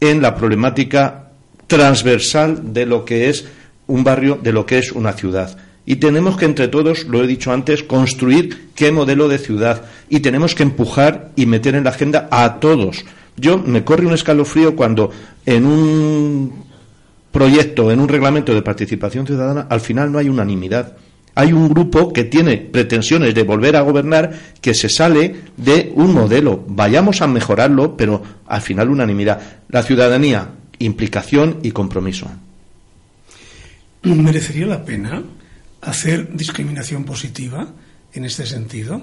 en la problemática transversal de lo que es un barrio, de lo que es una ciudad. Y tenemos que entre todos, lo he dicho antes, construir qué modelo de ciudad. Y tenemos que empujar y meter en la agenda a todos yo me corre un escalofrío cuando en un proyecto, en un reglamento de participación ciudadana, al final no hay unanimidad. Hay un grupo que tiene pretensiones de volver a gobernar que se sale de un modelo. Vayamos a mejorarlo, pero al final unanimidad. La ciudadanía, implicación y compromiso. ¿Merecería la pena hacer discriminación positiva en este sentido?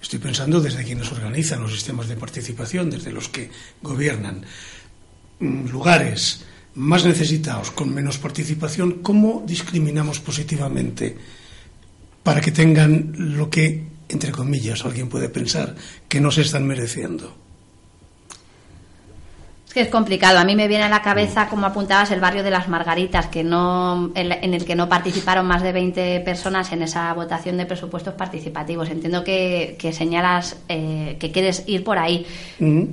Estoy pensando desde quienes organizan los sistemas de participación, desde los que gobiernan mm, lugares más necesitados con menos participación, ¿cómo discriminamos positivamente para que tengan lo que, entre comillas, alguien puede pensar que no se están mereciendo? Es que es complicado. A mí me viene a la cabeza, como apuntabas, el barrio de las Margaritas, que no, en el que no participaron más de 20 personas en esa votación de presupuestos participativos. Entiendo que, señalas eh, que quieres ir por ahí,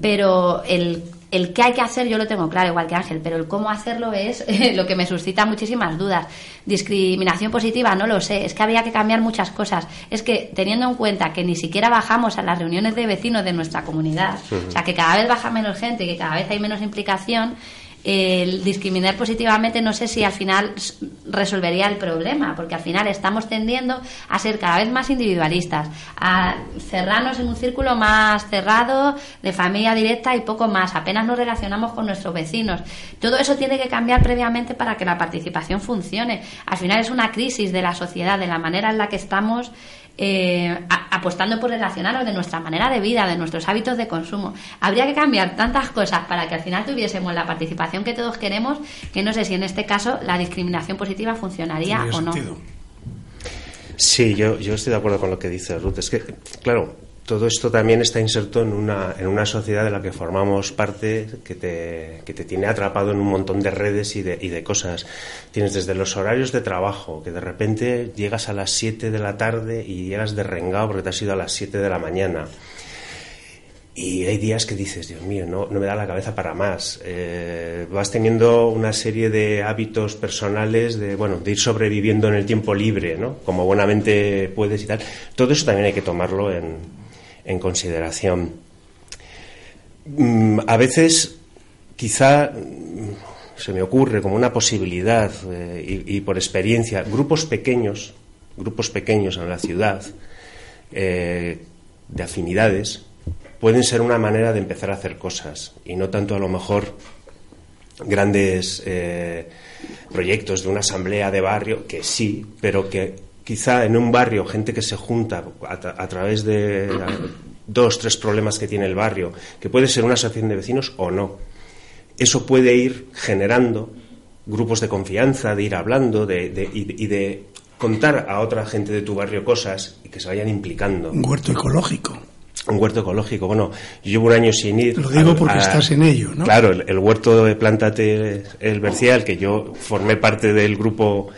pero el el qué hay que hacer yo lo tengo claro, igual que Ángel, pero el cómo hacerlo es lo que me suscita muchísimas dudas. Discriminación positiva, no lo sé, es que habría que cambiar muchas cosas. Es que teniendo en cuenta que ni siquiera bajamos a las reuniones de vecinos de nuestra comunidad, o sea, que cada vez baja menos gente, que cada vez hay menos implicación, el discriminar positivamente no sé si al final resolvería el problema, porque al final estamos tendiendo a ser cada vez más individualistas, a cerrarnos en un círculo más cerrado, de familia directa y poco más. Apenas nos relacionamos con nuestros vecinos. Todo eso tiene que cambiar previamente para que la participación funcione. Al final es una crisis de la sociedad, de la manera en la que estamos eh, apostando por relacionarnos de nuestra manera de vida, de nuestros hábitos de consumo. Habría que cambiar tantas cosas para que al final tuviésemos la participación que todos queremos, que no sé si en este caso la discriminación positiva funcionaría o no. Sí, yo, yo estoy de acuerdo con lo que dice Ruth. Es que, claro, todo esto también está inserto en una, en una sociedad de la que formamos parte que te, que te tiene atrapado en un montón de redes y de, y de cosas. Tienes desde los horarios de trabajo, que de repente llegas a las 7 de la tarde y llegas de rengado porque te has ido a las 7 de la mañana. Y hay días que dices, Dios mío, no, no me da la cabeza para más. Eh, vas teniendo una serie de hábitos personales de, bueno, de ir sobreviviendo en el tiempo libre, ¿no? Como buenamente puedes y tal. Todo eso también hay que tomarlo en, en consideración. Mm, a veces, quizá mm, se me ocurre como una posibilidad eh, y, por experiencia, grupos pequeños, grupos pequeños en la ciudad, eh, de afinidades, pueden ser una manera de empezar a hacer cosas y no tanto a lo mejor grandes eh, proyectos de una asamblea de barrio, que sí, pero que quizá en un barrio gente que se junta a, través de dos, tres problemas que tiene el barrio, que puede ser una asociación de vecinos o no. Eso puede ir generando grupos de confianza, de ir hablando de, y, de contar a otra gente de tu barrio cosas y que se vayan implicando. Un huerto ecológico. Un huerto ecológico. Bueno, yo llevo un año sin ir. Lo digo porque estás en ello, ¿no? Claro, el, huerto de Plántate el Bercial, que yo formé parte del grupo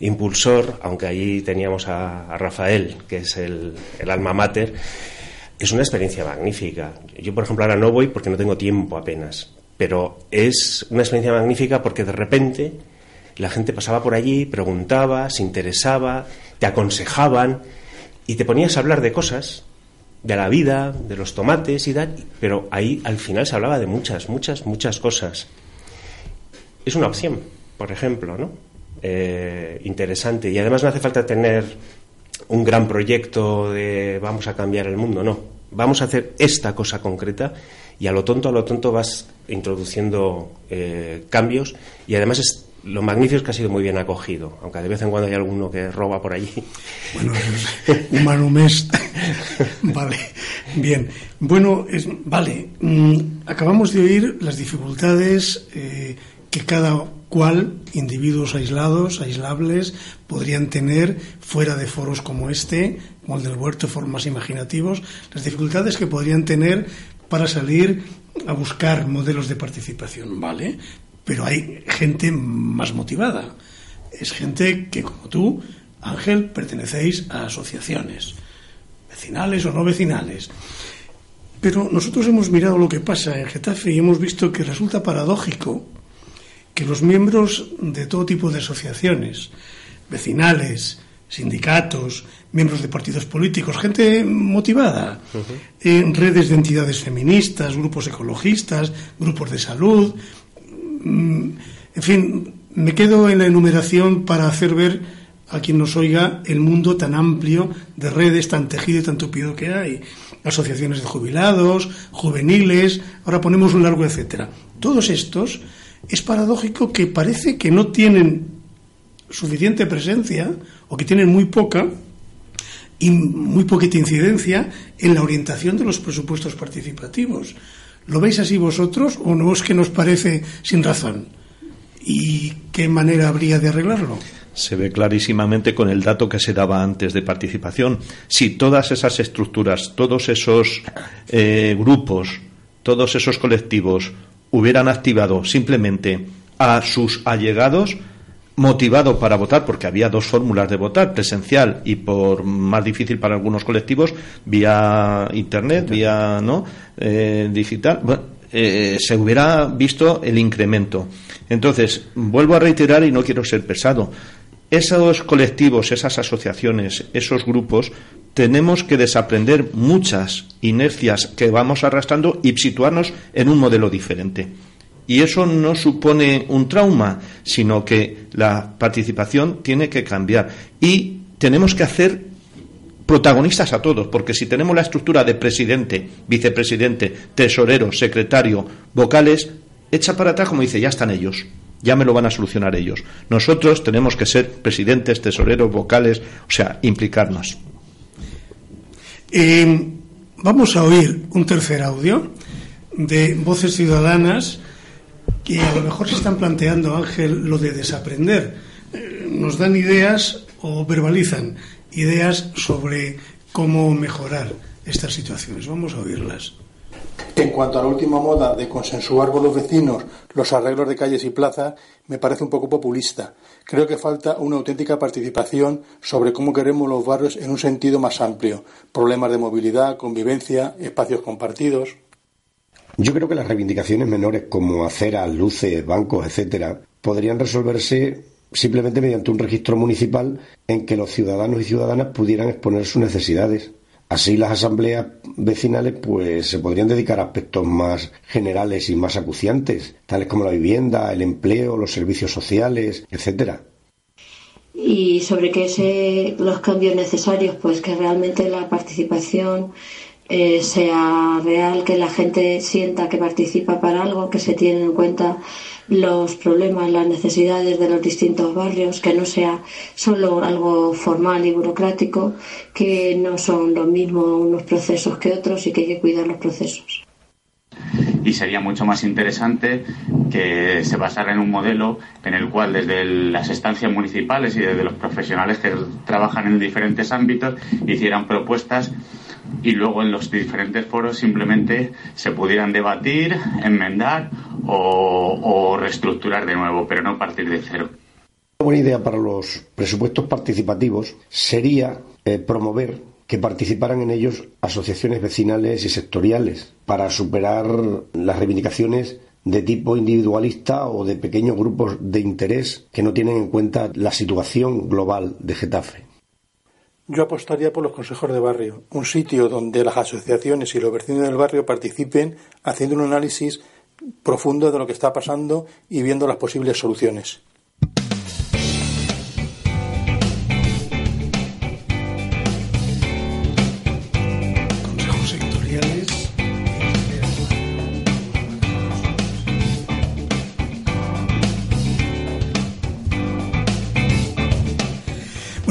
impulsor, aunque allí teníamos a, Rafael, que es el, alma mater, es una experiencia magnífica. Yo, por ejemplo, ahora no voy porque no tengo tiempo apenas, pero es una experiencia magnífica porque de repente la gente pasaba por allí, preguntaba, se interesaba, te aconsejaban y te ponías a hablar de cosas, de la vida, de los tomates y tal, pero ahí al final se hablaba de muchas, muchas, muchas cosas. Es una opción, por ejemplo, ¿no? Eh, interesante. Y además no hace falta tener un gran proyecto de vamos a cambiar el mundo, no. Vamos a hacer esta cosa concreta y a lo tonto, a lo tonto vas introduciendo eh, cambios y además es lo magnífico es que ha sido muy bien acogido, aunque de vez en cuando hay alguno que roba por allí. Bueno, humano mes. vale, bien. Bueno, es, vale, mm, acabamos de oír las dificultades eh, que cada cual, individuos aislados, aislables, podrían tener fuera de foros como este, como el del huerto, foros más imaginativos, las dificultades que podrían tener para salir a buscar modelos de participación, ¿vale? Pero hay gente más motivada. Es gente que, como tú, Ángel, pertenecéis a asociaciones, vecinales o no vecinales. Pero nosotros hemos mirado lo que pasa en Getafe y hemos visto que resulta paradójico que los miembros de todo tipo de asociaciones, vecinales, sindicatos, miembros de partidos políticos, gente motivada, en redes de entidades feministas, grupos ecologistas, grupos de salud, Mm, en fin, me quedo en la enumeración para hacer ver a quien nos oiga el mundo tan amplio de redes, tan tejido y tan tupido que hay. Asociaciones de jubilados, juveniles, ahora ponemos un largo etcétera. Todos estos es paradójico que parece que no tienen suficiente presencia o que tienen muy poca y muy poquita incidencia en la orientación de los presupuestos participativos. ¿Lo veis así vosotros o no es que nos parece sin razón? ¿Y qué manera habría de arreglarlo? Se ve clarísimamente con el dato que se daba antes de participación. Si todas esas estructuras, todos esos eh, grupos, todos esos colectivos hubieran activado simplemente a sus allegados, motivado para votar, porque había dos fórmulas de votar, presencial y por más difícil para algunos colectivos, vía internet, vía no eh, digital, eh, se hubiera visto el incremento. Entonces, vuelvo a reiterar y no quiero ser pesado. Esos colectivos, esas asociaciones, esos grupos, tenemos que desaprender muchas inercias que vamos arrastrando y situarnos en un modelo diferente. Y eso no supone un trauma, sino que la participación tiene que cambiar. Y tenemos que hacer protagonistas a todos, porque si tenemos la estructura de presidente, vicepresidente, tesorero, secretario, vocales, echa para atrás como dice, ya están ellos, ya me lo van a solucionar ellos. Nosotros tenemos que ser presidentes, tesoreros, vocales, o sea, implicarnos. Eh, vamos a oír un tercer audio de Voces Ciudadanas que a lo mejor se están planteando, Ángel, lo de desaprender. Eh, nos dan ideas o verbalizan ideas sobre cómo mejorar estas situaciones. Vamos a oírlas. En cuanto a la última moda de consensuar con los vecinos los arreglos de calles y plazas, me parece un poco populista. Creo que falta una auténtica participación sobre cómo queremos los barrios en un sentido más amplio. Problemas de movilidad, convivencia, espacios compartidos. Yo creo que las reivindicaciones menores como aceras, luces, bancos, etcétera, podrían resolverse simplemente mediante un registro municipal en que los ciudadanos y ciudadanas pudieran exponer sus necesidades. Así las asambleas vecinales pues se podrían dedicar a aspectos más generales y más acuciantes, tales como la vivienda, el empleo, los servicios sociales, etcétera. Y sobre qué se los cambios necesarios, pues que realmente la participación eh, sea real, que la gente sienta que participa para algo, que se tienen en cuenta los problemas, las necesidades de los distintos barrios, que no sea solo algo formal y burocrático, que no son lo mismo unos procesos que otros y que hay que cuidar los procesos. Y sería mucho más interesante que se basara en un modelo en el cual desde las estancias municipales y desde los profesionales que trabajan en diferentes ámbitos hicieran propuestas y luego en los diferentes foros simplemente se pudieran debatir, enmendar o, reestructurar de nuevo, pero no partir de cero. Una buena idea para los presupuestos participativos sería eh, promover que participaran en ellos asociaciones vecinales y sectoriales para superar las reivindicaciones de tipo individualista o de pequeños grupos de interés que no tienen en cuenta la situación global de Getafe. Yo apostaría por los consejos de barrio, un sitio donde las asociaciones y los vecinos del barrio participen haciendo un análisis profundo de lo que está pasando y viendo las posibles soluciones.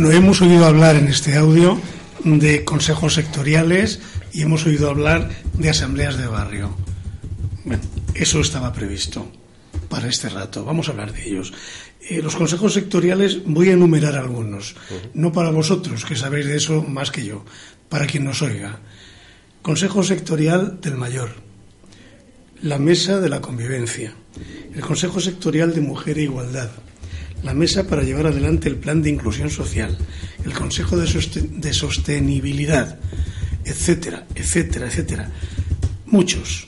Bueno, hemos oído hablar en este audio de consejos sectoriales y hemos oído hablar de asambleas de barrio. Bueno, eso estaba previsto para este rato. Vamos a hablar de ellos. Eh, los consejos sectoriales voy a enumerar algunos, no para vosotros, que sabéis de eso más que yo, para quien nos oiga. Consejo sectorial del mayor, la mesa de la convivencia, el Consejo sectorial de mujer e igualdad, la mesa para llevar adelante el plan de inclusión social, el Consejo de, Sosten de Sostenibilidad, etcétera, etcétera, etcétera. Muchos.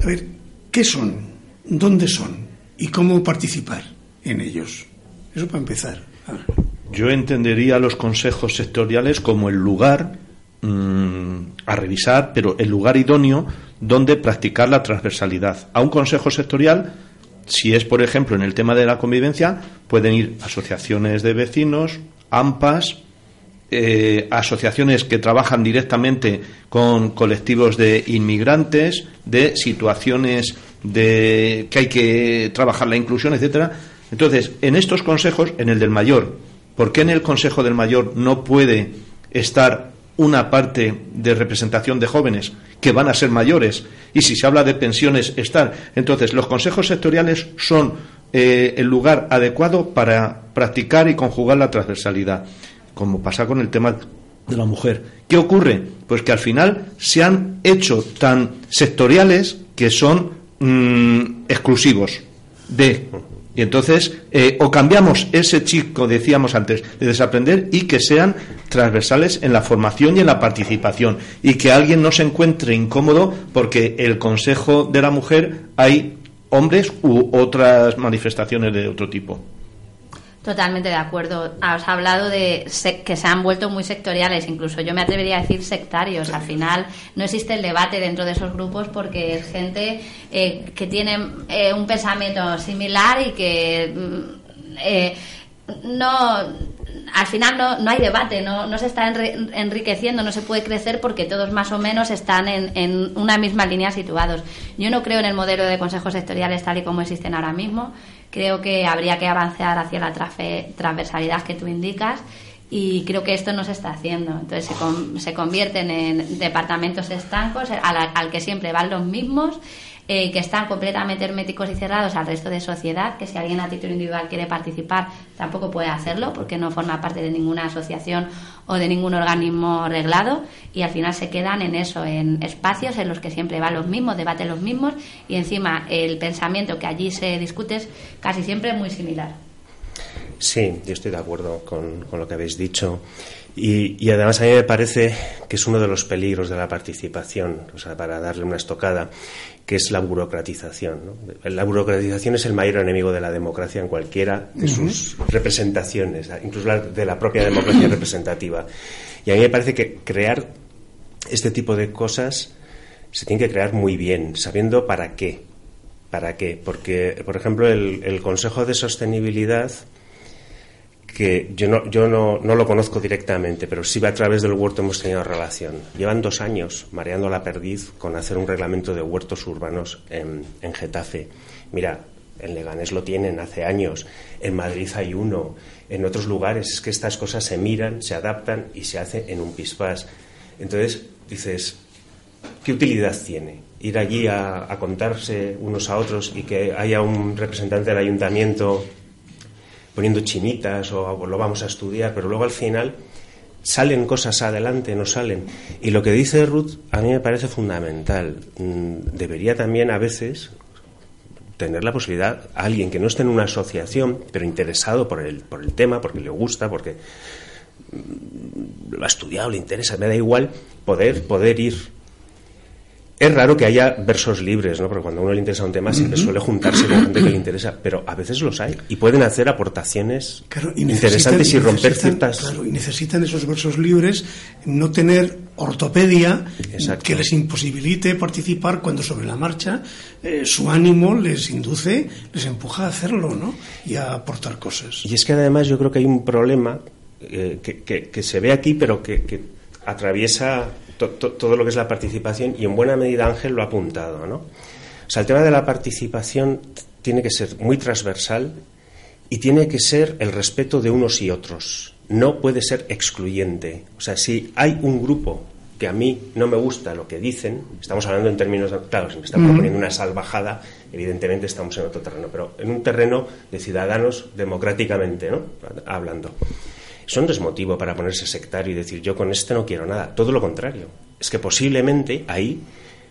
A ver, ¿qué son? ¿Dónde son? ¿Y cómo participar en ellos? Eso para empezar. Yo entendería los consejos sectoriales como el lugar mmm, a revisar, pero el lugar idóneo donde practicar la transversalidad. A un consejo sectorial si es, por ejemplo, en el tema de la convivencia, pueden ir asociaciones de vecinos, AMPAs, eh, asociaciones que trabajan directamente con colectivos de inmigrantes, de situaciones de que hay que trabajar la inclusión, etcétera. Entonces, en estos consejos, en el del mayor, ¿por qué en el consejo del mayor no puede estar una parte de representación de jóvenes que van a ser mayores y si se habla de pensiones estar. Entonces, los consejos sectoriales son eh, el lugar adecuado para practicar y conjugar la transversalidad, como pasa con el tema de la mujer. ¿Qué ocurre? Pues que al final se han hecho tan sectoriales que son mmm, exclusivos de y entonces, eh, o cambiamos ese chico, decíamos antes, de desaprender y que sean transversales en la formación y en la participación. Y que alguien no se encuentre incómodo porque el Consejo de la Mujer hay hombres u otras manifestaciones de otro tipo. Totalmente de acuerdo. Has hablado de que se han vuelto muy sectoriales, incluso yo me atrevería a decir sectarios. Al final no existe el debate dentro de esos grupos porque es gente eh, que tiene eh, un pensamiento similar y que mm, eh, no al final no, no hay debate, no, no se está enriqueciendo, no se puede crecer porque todos más o menos están en, en, una misma línea situados. Yo no creo en el modelo de consejos sectoriales tal y como existen ahora mismo. Creo que habría que avanzar hacia la transversalidad que tú indicas y creo que esto no se está haciendo. Entonces se, con, se convierten en departamentos estancos al, al que siempre van los mismos eh, que están completamente herméticos y cerrados al resto de sociedad, que si alguien a título individual quiere participar tampoco puede hacerlo porque no forma parte de ninguna asociación o de ningún organismo reglado y al final se quedan en eso, en espacios en los que siempre van los mismos, debaten los mismos y encima el pensamiento que allí se discute es casi siempre muy similar. Sí, yo estoy de acuerdo con, con lo que habéis dicho. Y, y, además a mí me parece que es uno de los peligros de la participación, o sea, para darle una estocada, que es la burocratización. ¿no? La burocratización es el mayor enemigo de la democracia en cualquiera de sus uh -huh. representaciones, incluso la, de la propia democracia representativa. Y a mí me parece que crear este tipo de cosas se tiene que crear muy bien, sabiendo para qué. ¿Para qué? Porque, por ejemplo, el, el Consejo de Sostenibilidad que yo, no, yo no, no, lo conozco directamente, pero sí a través del huerto hemos tenido relación. Llevan dos años mareando la perdiz con hacer un reglamento de huertos urbanos en, en Getafe. Mira, en Leganés lo tienen hace años, en Madrid hay uno, en otros lugares es que estas cosas se miran, se adaptan y se hace en un pispás. Entonces dices, ¿qué utilidad tiene? Ir allí a, a contarse unos a otros y que haya un representante del ayuntamiento poniendo chinitas o, lo vamos a estudiar, pero luego al final salen cosas adelante, no salen. Y lo que dice Ruth a mí me parece fundamental. Debería también a veces tener la posibilidad, alguien que no esté en una asociación, pero interesado por el, por el tema, porque le gusta, porque lo ha estudiado, le interesa, me da igual, poder, poder ir Es raro que haya versos libres, ¿no? Porque cuando a uno le interesa un tema siempre suele juntarse con gente que le interesa, pero a veces los hay y pueden hacer aportaciones interesantes y, romper ciertas. Claro, y necesitan esos versos libres no tener ortopedia que les imposibilite participar cuando sobre la marcha eh, su ánimo les induce, les empuja a hacerlo, ¿no? Y a aportar cosas. Y es que además yo creo que hay un problema eh, que, se ve aquí, pero que, atraviesa todo lo que es la participación y en buena medida Ángel lo ha apuntado, ¿no? O sea, el tema de la participación tiene que ser muy transversal y tiene que ser el respeto de unos y otros. No puede ser excluyente. O sea, si hay un grupo que a mí no me gusta lo que dicen, estamos hablando en términos, claro, si me están proponiendo una salvajada, evidentemente estamos en otro terreno, pero en un terreno de ciudadanos democráticamente, ¿no? Hablando. Eso no es para ponerse sectario y decir yo con este no quiero nada. Todo lo contrario. Es que posiblemente ahí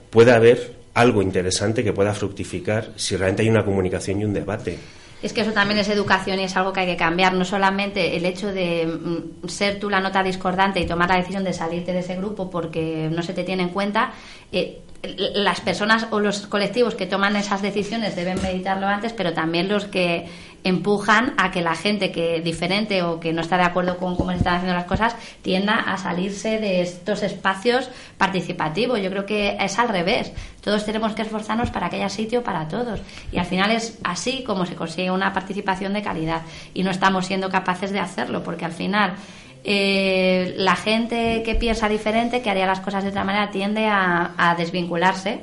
pueda haber algo interesante que pueda fructificar si realmente hay una comunicación y un debate. Es que eso también es educación y es algo que hay que cambiar. No solamente el hecho de mm, ser tú la nota discordante y tomar la decisión de salirte de ese grupo porque no se te tiene en cuenta. Eh, las personas o los colectivos que toman esas decisiones deben meditarlo antes, pero también los que empujan a que la gente que diferente o que no está de acuerdo con cómo se están haciendo las cosas tienda a salirse de estos espacios participativos. Yo creo que es al revés. Todos tenemos que esforzarnos para que haya sitio para todos. Y al final es así como se consigue una participación de calidad. Y no estamos siendo capaces de hacerlo, porque al final eh, la gente que piensa diferente, que haría las cosas de otra manera, tiende a, desvincularse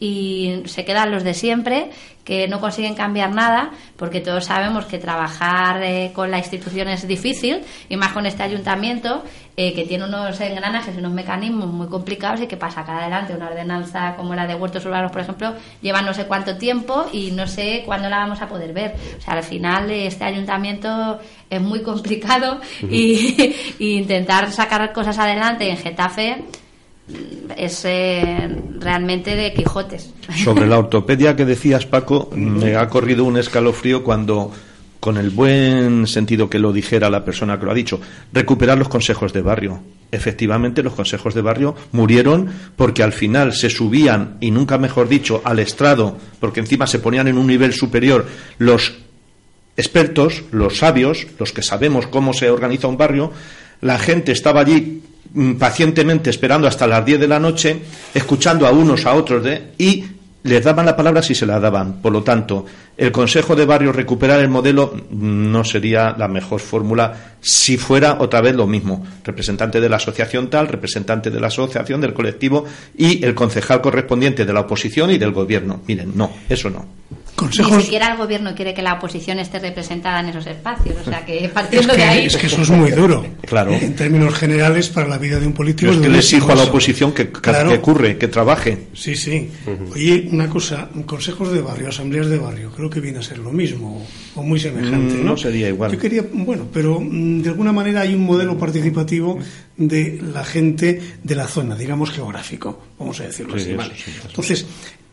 y se quedan los de siempre que no consiguen cambiar nada porque todos sabemos que trabajar eh, con la institución es difícil y más con este ayuntamiento eh, que tiene unos engranajes y unos mecanismos muy complicados y que para sacar adelante una ordenanza como la de huertos urbanos por ejemplo lleva no sé cuánto tiempo y no sé cuándo la vamos a poder ver. O sea al final este ayuntamiento es muy complicado y, intentar sacar cosas adelante en Getafe es eh, realmente de Quijotes. Sobre la ortopedia que decías, Paco, me ha corrido un escalofrío cuando, con el buen sentido que lo dijera la persona que lo ha dicho, recuperar los consejos de barrio. Efectivamente, los consejos de barrio murieron porque al final se subían, y nunca mejor dicho, al estrado, porque encima se ponían en un nivel superior los expertos, los sabios, los que sabemos cómo se organiza un barrio, la gente estaba allí pacientemente esperando hasta las 10 de la noche, escuchando a unos a otros de, y les daban la palabra si se la daban. Por lo tanto, el Consejo de Barrio recuperar el modelo mm, no sería la mejor fórmula si fuera otra vez lo mismo. Representante de la asociación tal, representante de la asociación, del colectivo y el concejal correspondiente de la oposición y del gobierno. Miren, no, eso no. Consejos... Ni siquiera el gobierno quiere que la oposición esté representada en esos espacios. O sea que partiendo es que, de ahí. Es que eso es muy duro. claro. En términos generales, para la vida de un político. es que le exijo a la oposición que, que ocurre, que trabaje. Sí, sí. Oye, una cosa: consejos de barrio, asambleas de barrio, creo que viene a ser lo mismo o muy semejante. Mm, ¿no? sería igual. Yo quería, bueno, pero mm, de alguna manera hay un modelo participativo de la gente de la zona, digamos geográfico, vamos a decirlo así. Vale. Entonces,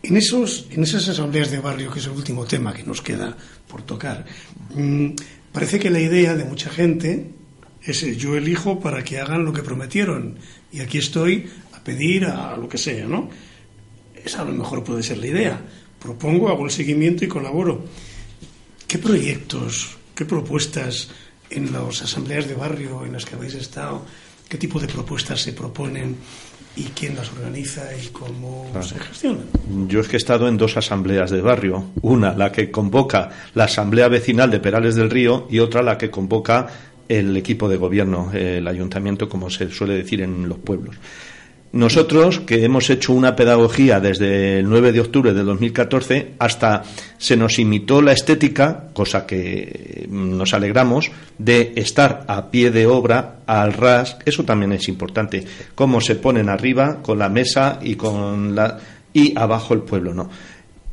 en, esos, en esas asambleas de barrio, que es el último tema que nos queda por tocar, mm, parece que la idea de mucha gente es yo elijo para que hagan lo que prometieron y aquí estoy a pedir a lo que sea, ¿no? Esa a lo mejor puede ser la idea. Propongo, hago el seguimiento y colaboro. ¿Qué proyectos, qué propuestas en las asambleas de barrio en las que habéis estado, qué tipo de propuestas se proponen y quién las organiza y cómo se gestionan. Yo es que he estado en dos asambleas de barrio. Una, la que convoca la Asamblea Vecinal de Perales del Río y otra, la que convoca el equipo de gobierno, el ayuntamiento, como se suele decir en los pueblos. Nosotros, que hemos hecho una pedagogía desde el 9 de octubre de 2014 hasta se nos imitó la estética, cosa que nos alegramos, de estar a pie de obra, al ras, eso también es importante, cómo se ponen arriba con la mesa y con la y abajo el pueblo, ¿no?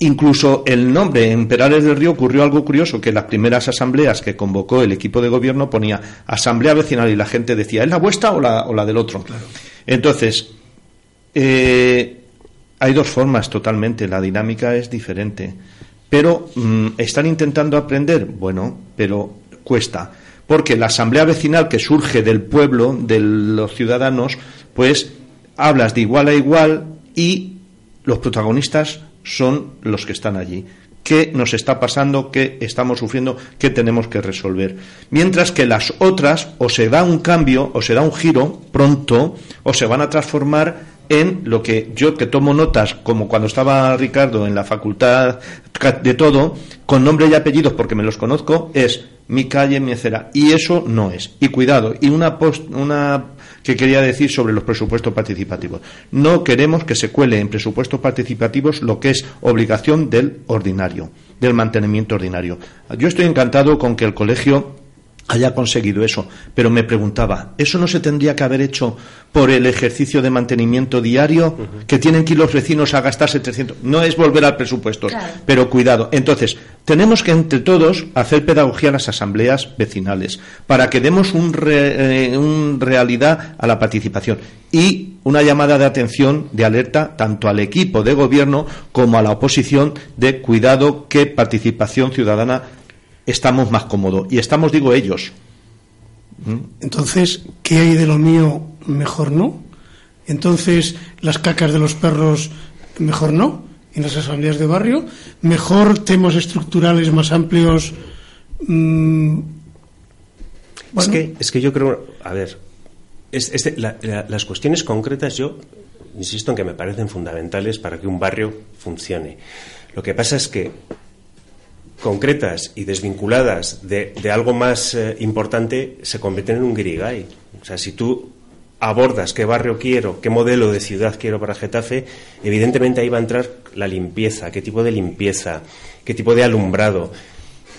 Incluso el nombre en Perales del Río ocurrió algo curioso, que las primeras asambleas que convocó el equipo de gobierno ponía asamblea vecinal y la gente decía, ¿es la vuestra o la, o la del otro? Entonces, eh, hay dos formas totalmente, la dinámica es diferente. Pero, mm, ¿están intentando aprender? Bueno, pero cuesta. Porque la asamblea vecinal que surge del pueblo, de los ciudadanos, pues hablas de igual a igual y los protagonistas son los que están allí. ¿Qué nos está pasando? ¿Qué estamos sufriendo? ¿Qué tenemos que resolver? Mientras que las otras o se da un cambio o se da un giro pronto o se van a transformar en lo que yo que tomo notas, como cuando estaba Ricardo en la facultad de todo, con nombre y apellidos porque me los conozco, es mi calle, mi acera. Y eso no es. Y cuidado, y una, una que quería decir sobre los presupuestos participativos. No queremos que se cuele en presupuestos participativos lo que es obligación del ordinario, del mantenimiento ordinario. Yo estoy encantado con que el colegio haya conseguido eso. Pero me preguntaba, ¿eso no se tendría que haber hecho por el ejercicio de mantenimiento diario que tienen que ir los vecinos a gastarse 300? No es volver al presupuesto, pero cuidado. Entonces, tenemos que entre todos hacer pedagogía a las asambleas vecinales para que demos un, eh, un realidad a la participación y una llamada de atención, de alerta, tanto al equipo de gobierno como a la oposición de cuidado que participación ciudadana estamos más cómodos. Y estamos, digo, ellos. ¿Mm? Entonces, ¿qué hay de lo mío? Mejor no. Entonces, las cacas de los perros, mejor no. En las asambleas de barrio, mejor temas estructurales más amplios. Mm, es, que, es que yo creo, a ver, las cuestiones concretas yo insisto en que me parecen fundamentales para que un barrio funcione. Lo que pasa es que concretas y desvinculadas de, algo más eh, importante se convierten en un grigay. O sea, si tú abordas qué barrio quiero, qué modelo de ciudad quiero para Getafe, evidentemente ahí va a entrar la limpieza, qué tipo de limpieza, qué tipo de alumbrado,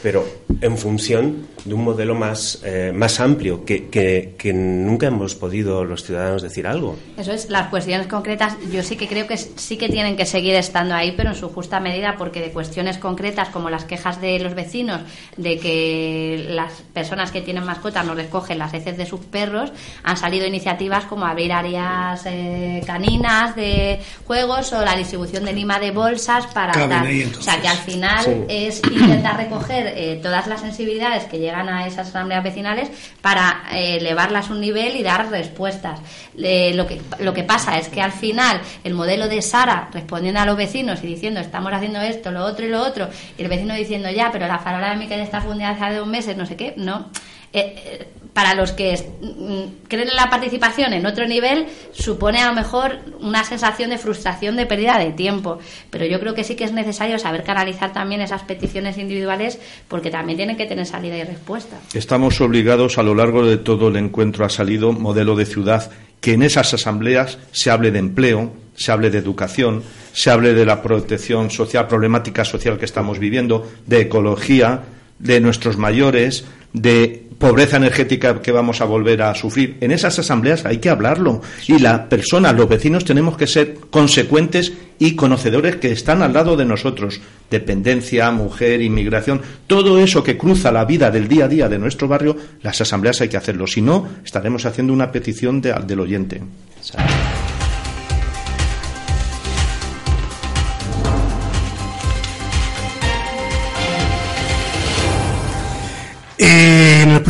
pero en función de un modelo más, eh, más amplio, que, que, nunca hemos podido los ciudadanos decir algo. Eso es, las cuestiones concretas, yo sí que creo que sí que tienen que seguir estando ahí, pero en su justa medida, porque de cuestiones concretas como las quejas de los vecinos, de que las personas que tienen mascotas no recogen las heces de sus perros, han salido iniciativas como abrir áreas eh, caninas de juegos o la distribución de lima de bolsas para dar. o sea, que al final es intentar recoger eh, todas las sensibilidades que llegan a esas asambleas vecinales para eh, elevarlas un nivel y dar respuestas. lo, que, lo que pasa es que al final el modelo de Sara respondiendo a los vecinos y diciendo estamos haciendo esto, lo otro y lo otro, y el vecino diciendo ya, pero la farola de mi calle está fundida hace dos meses, no sé qué, no. Eh, para los que mm, creen en la participación en otro nivel, supone a lo mejor una sensación de frustración, de pérdida de tiempo. Pero yo creo que sí que es necesario saber canalizar también esas peticiones individuales porque también tienen que tener salida y respuesta. Estamos obligados a lo largo de todo el encuentro ha salido modelo de ciudad que en esas asambleas se hable de empleo, se hable de educación, se hable de la protección social, problemática social que estamos viviendo, de ecología, de nuestros mayores, de pobreza energética que vamos a volver a sufrir. En esas asambleas hay que hablarlo. Y la persona, los vecinos, tenemos que ser consecuentes y conocedores que están al lado de nosotros. Dependencia, mujer, inmigración, todo eso que cruza la vida del día a día de nuestro barrio, las asambleas hay que hacerlo. Si no, estaremos haciendo una petición del oyente.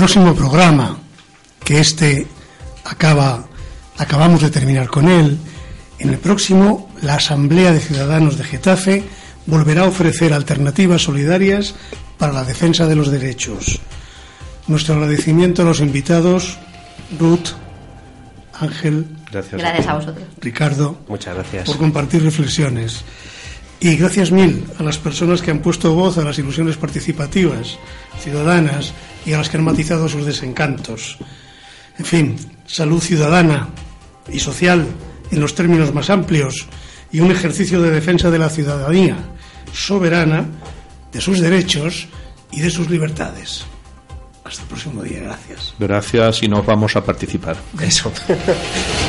Próximo programa, que este acaba, acabamos de terminar con él, en el próximo la Asamblea de Ciudadanos de Getafe volverá a ofrecer alternativas solidarias para la defensa de los derechos. Nuestro agradecimiento a los invitados, Ruth, Ángel, gracias, a, vosotros. Ricardo, muchas gracias por compartir reflexiones. Y gracias mil a las personas que han puesto voz a las ilusiones participativas, ciudadanas y a las que han matizado sus desencantos. En fin, salud ciudadana y social en los términos más amplios y un ejercicio de defensa de la ciudadanía soberana, de sus derechos y de sus libertades. Hasta el próximo día, gracias. Gracias y nos vamos a participar. Eso.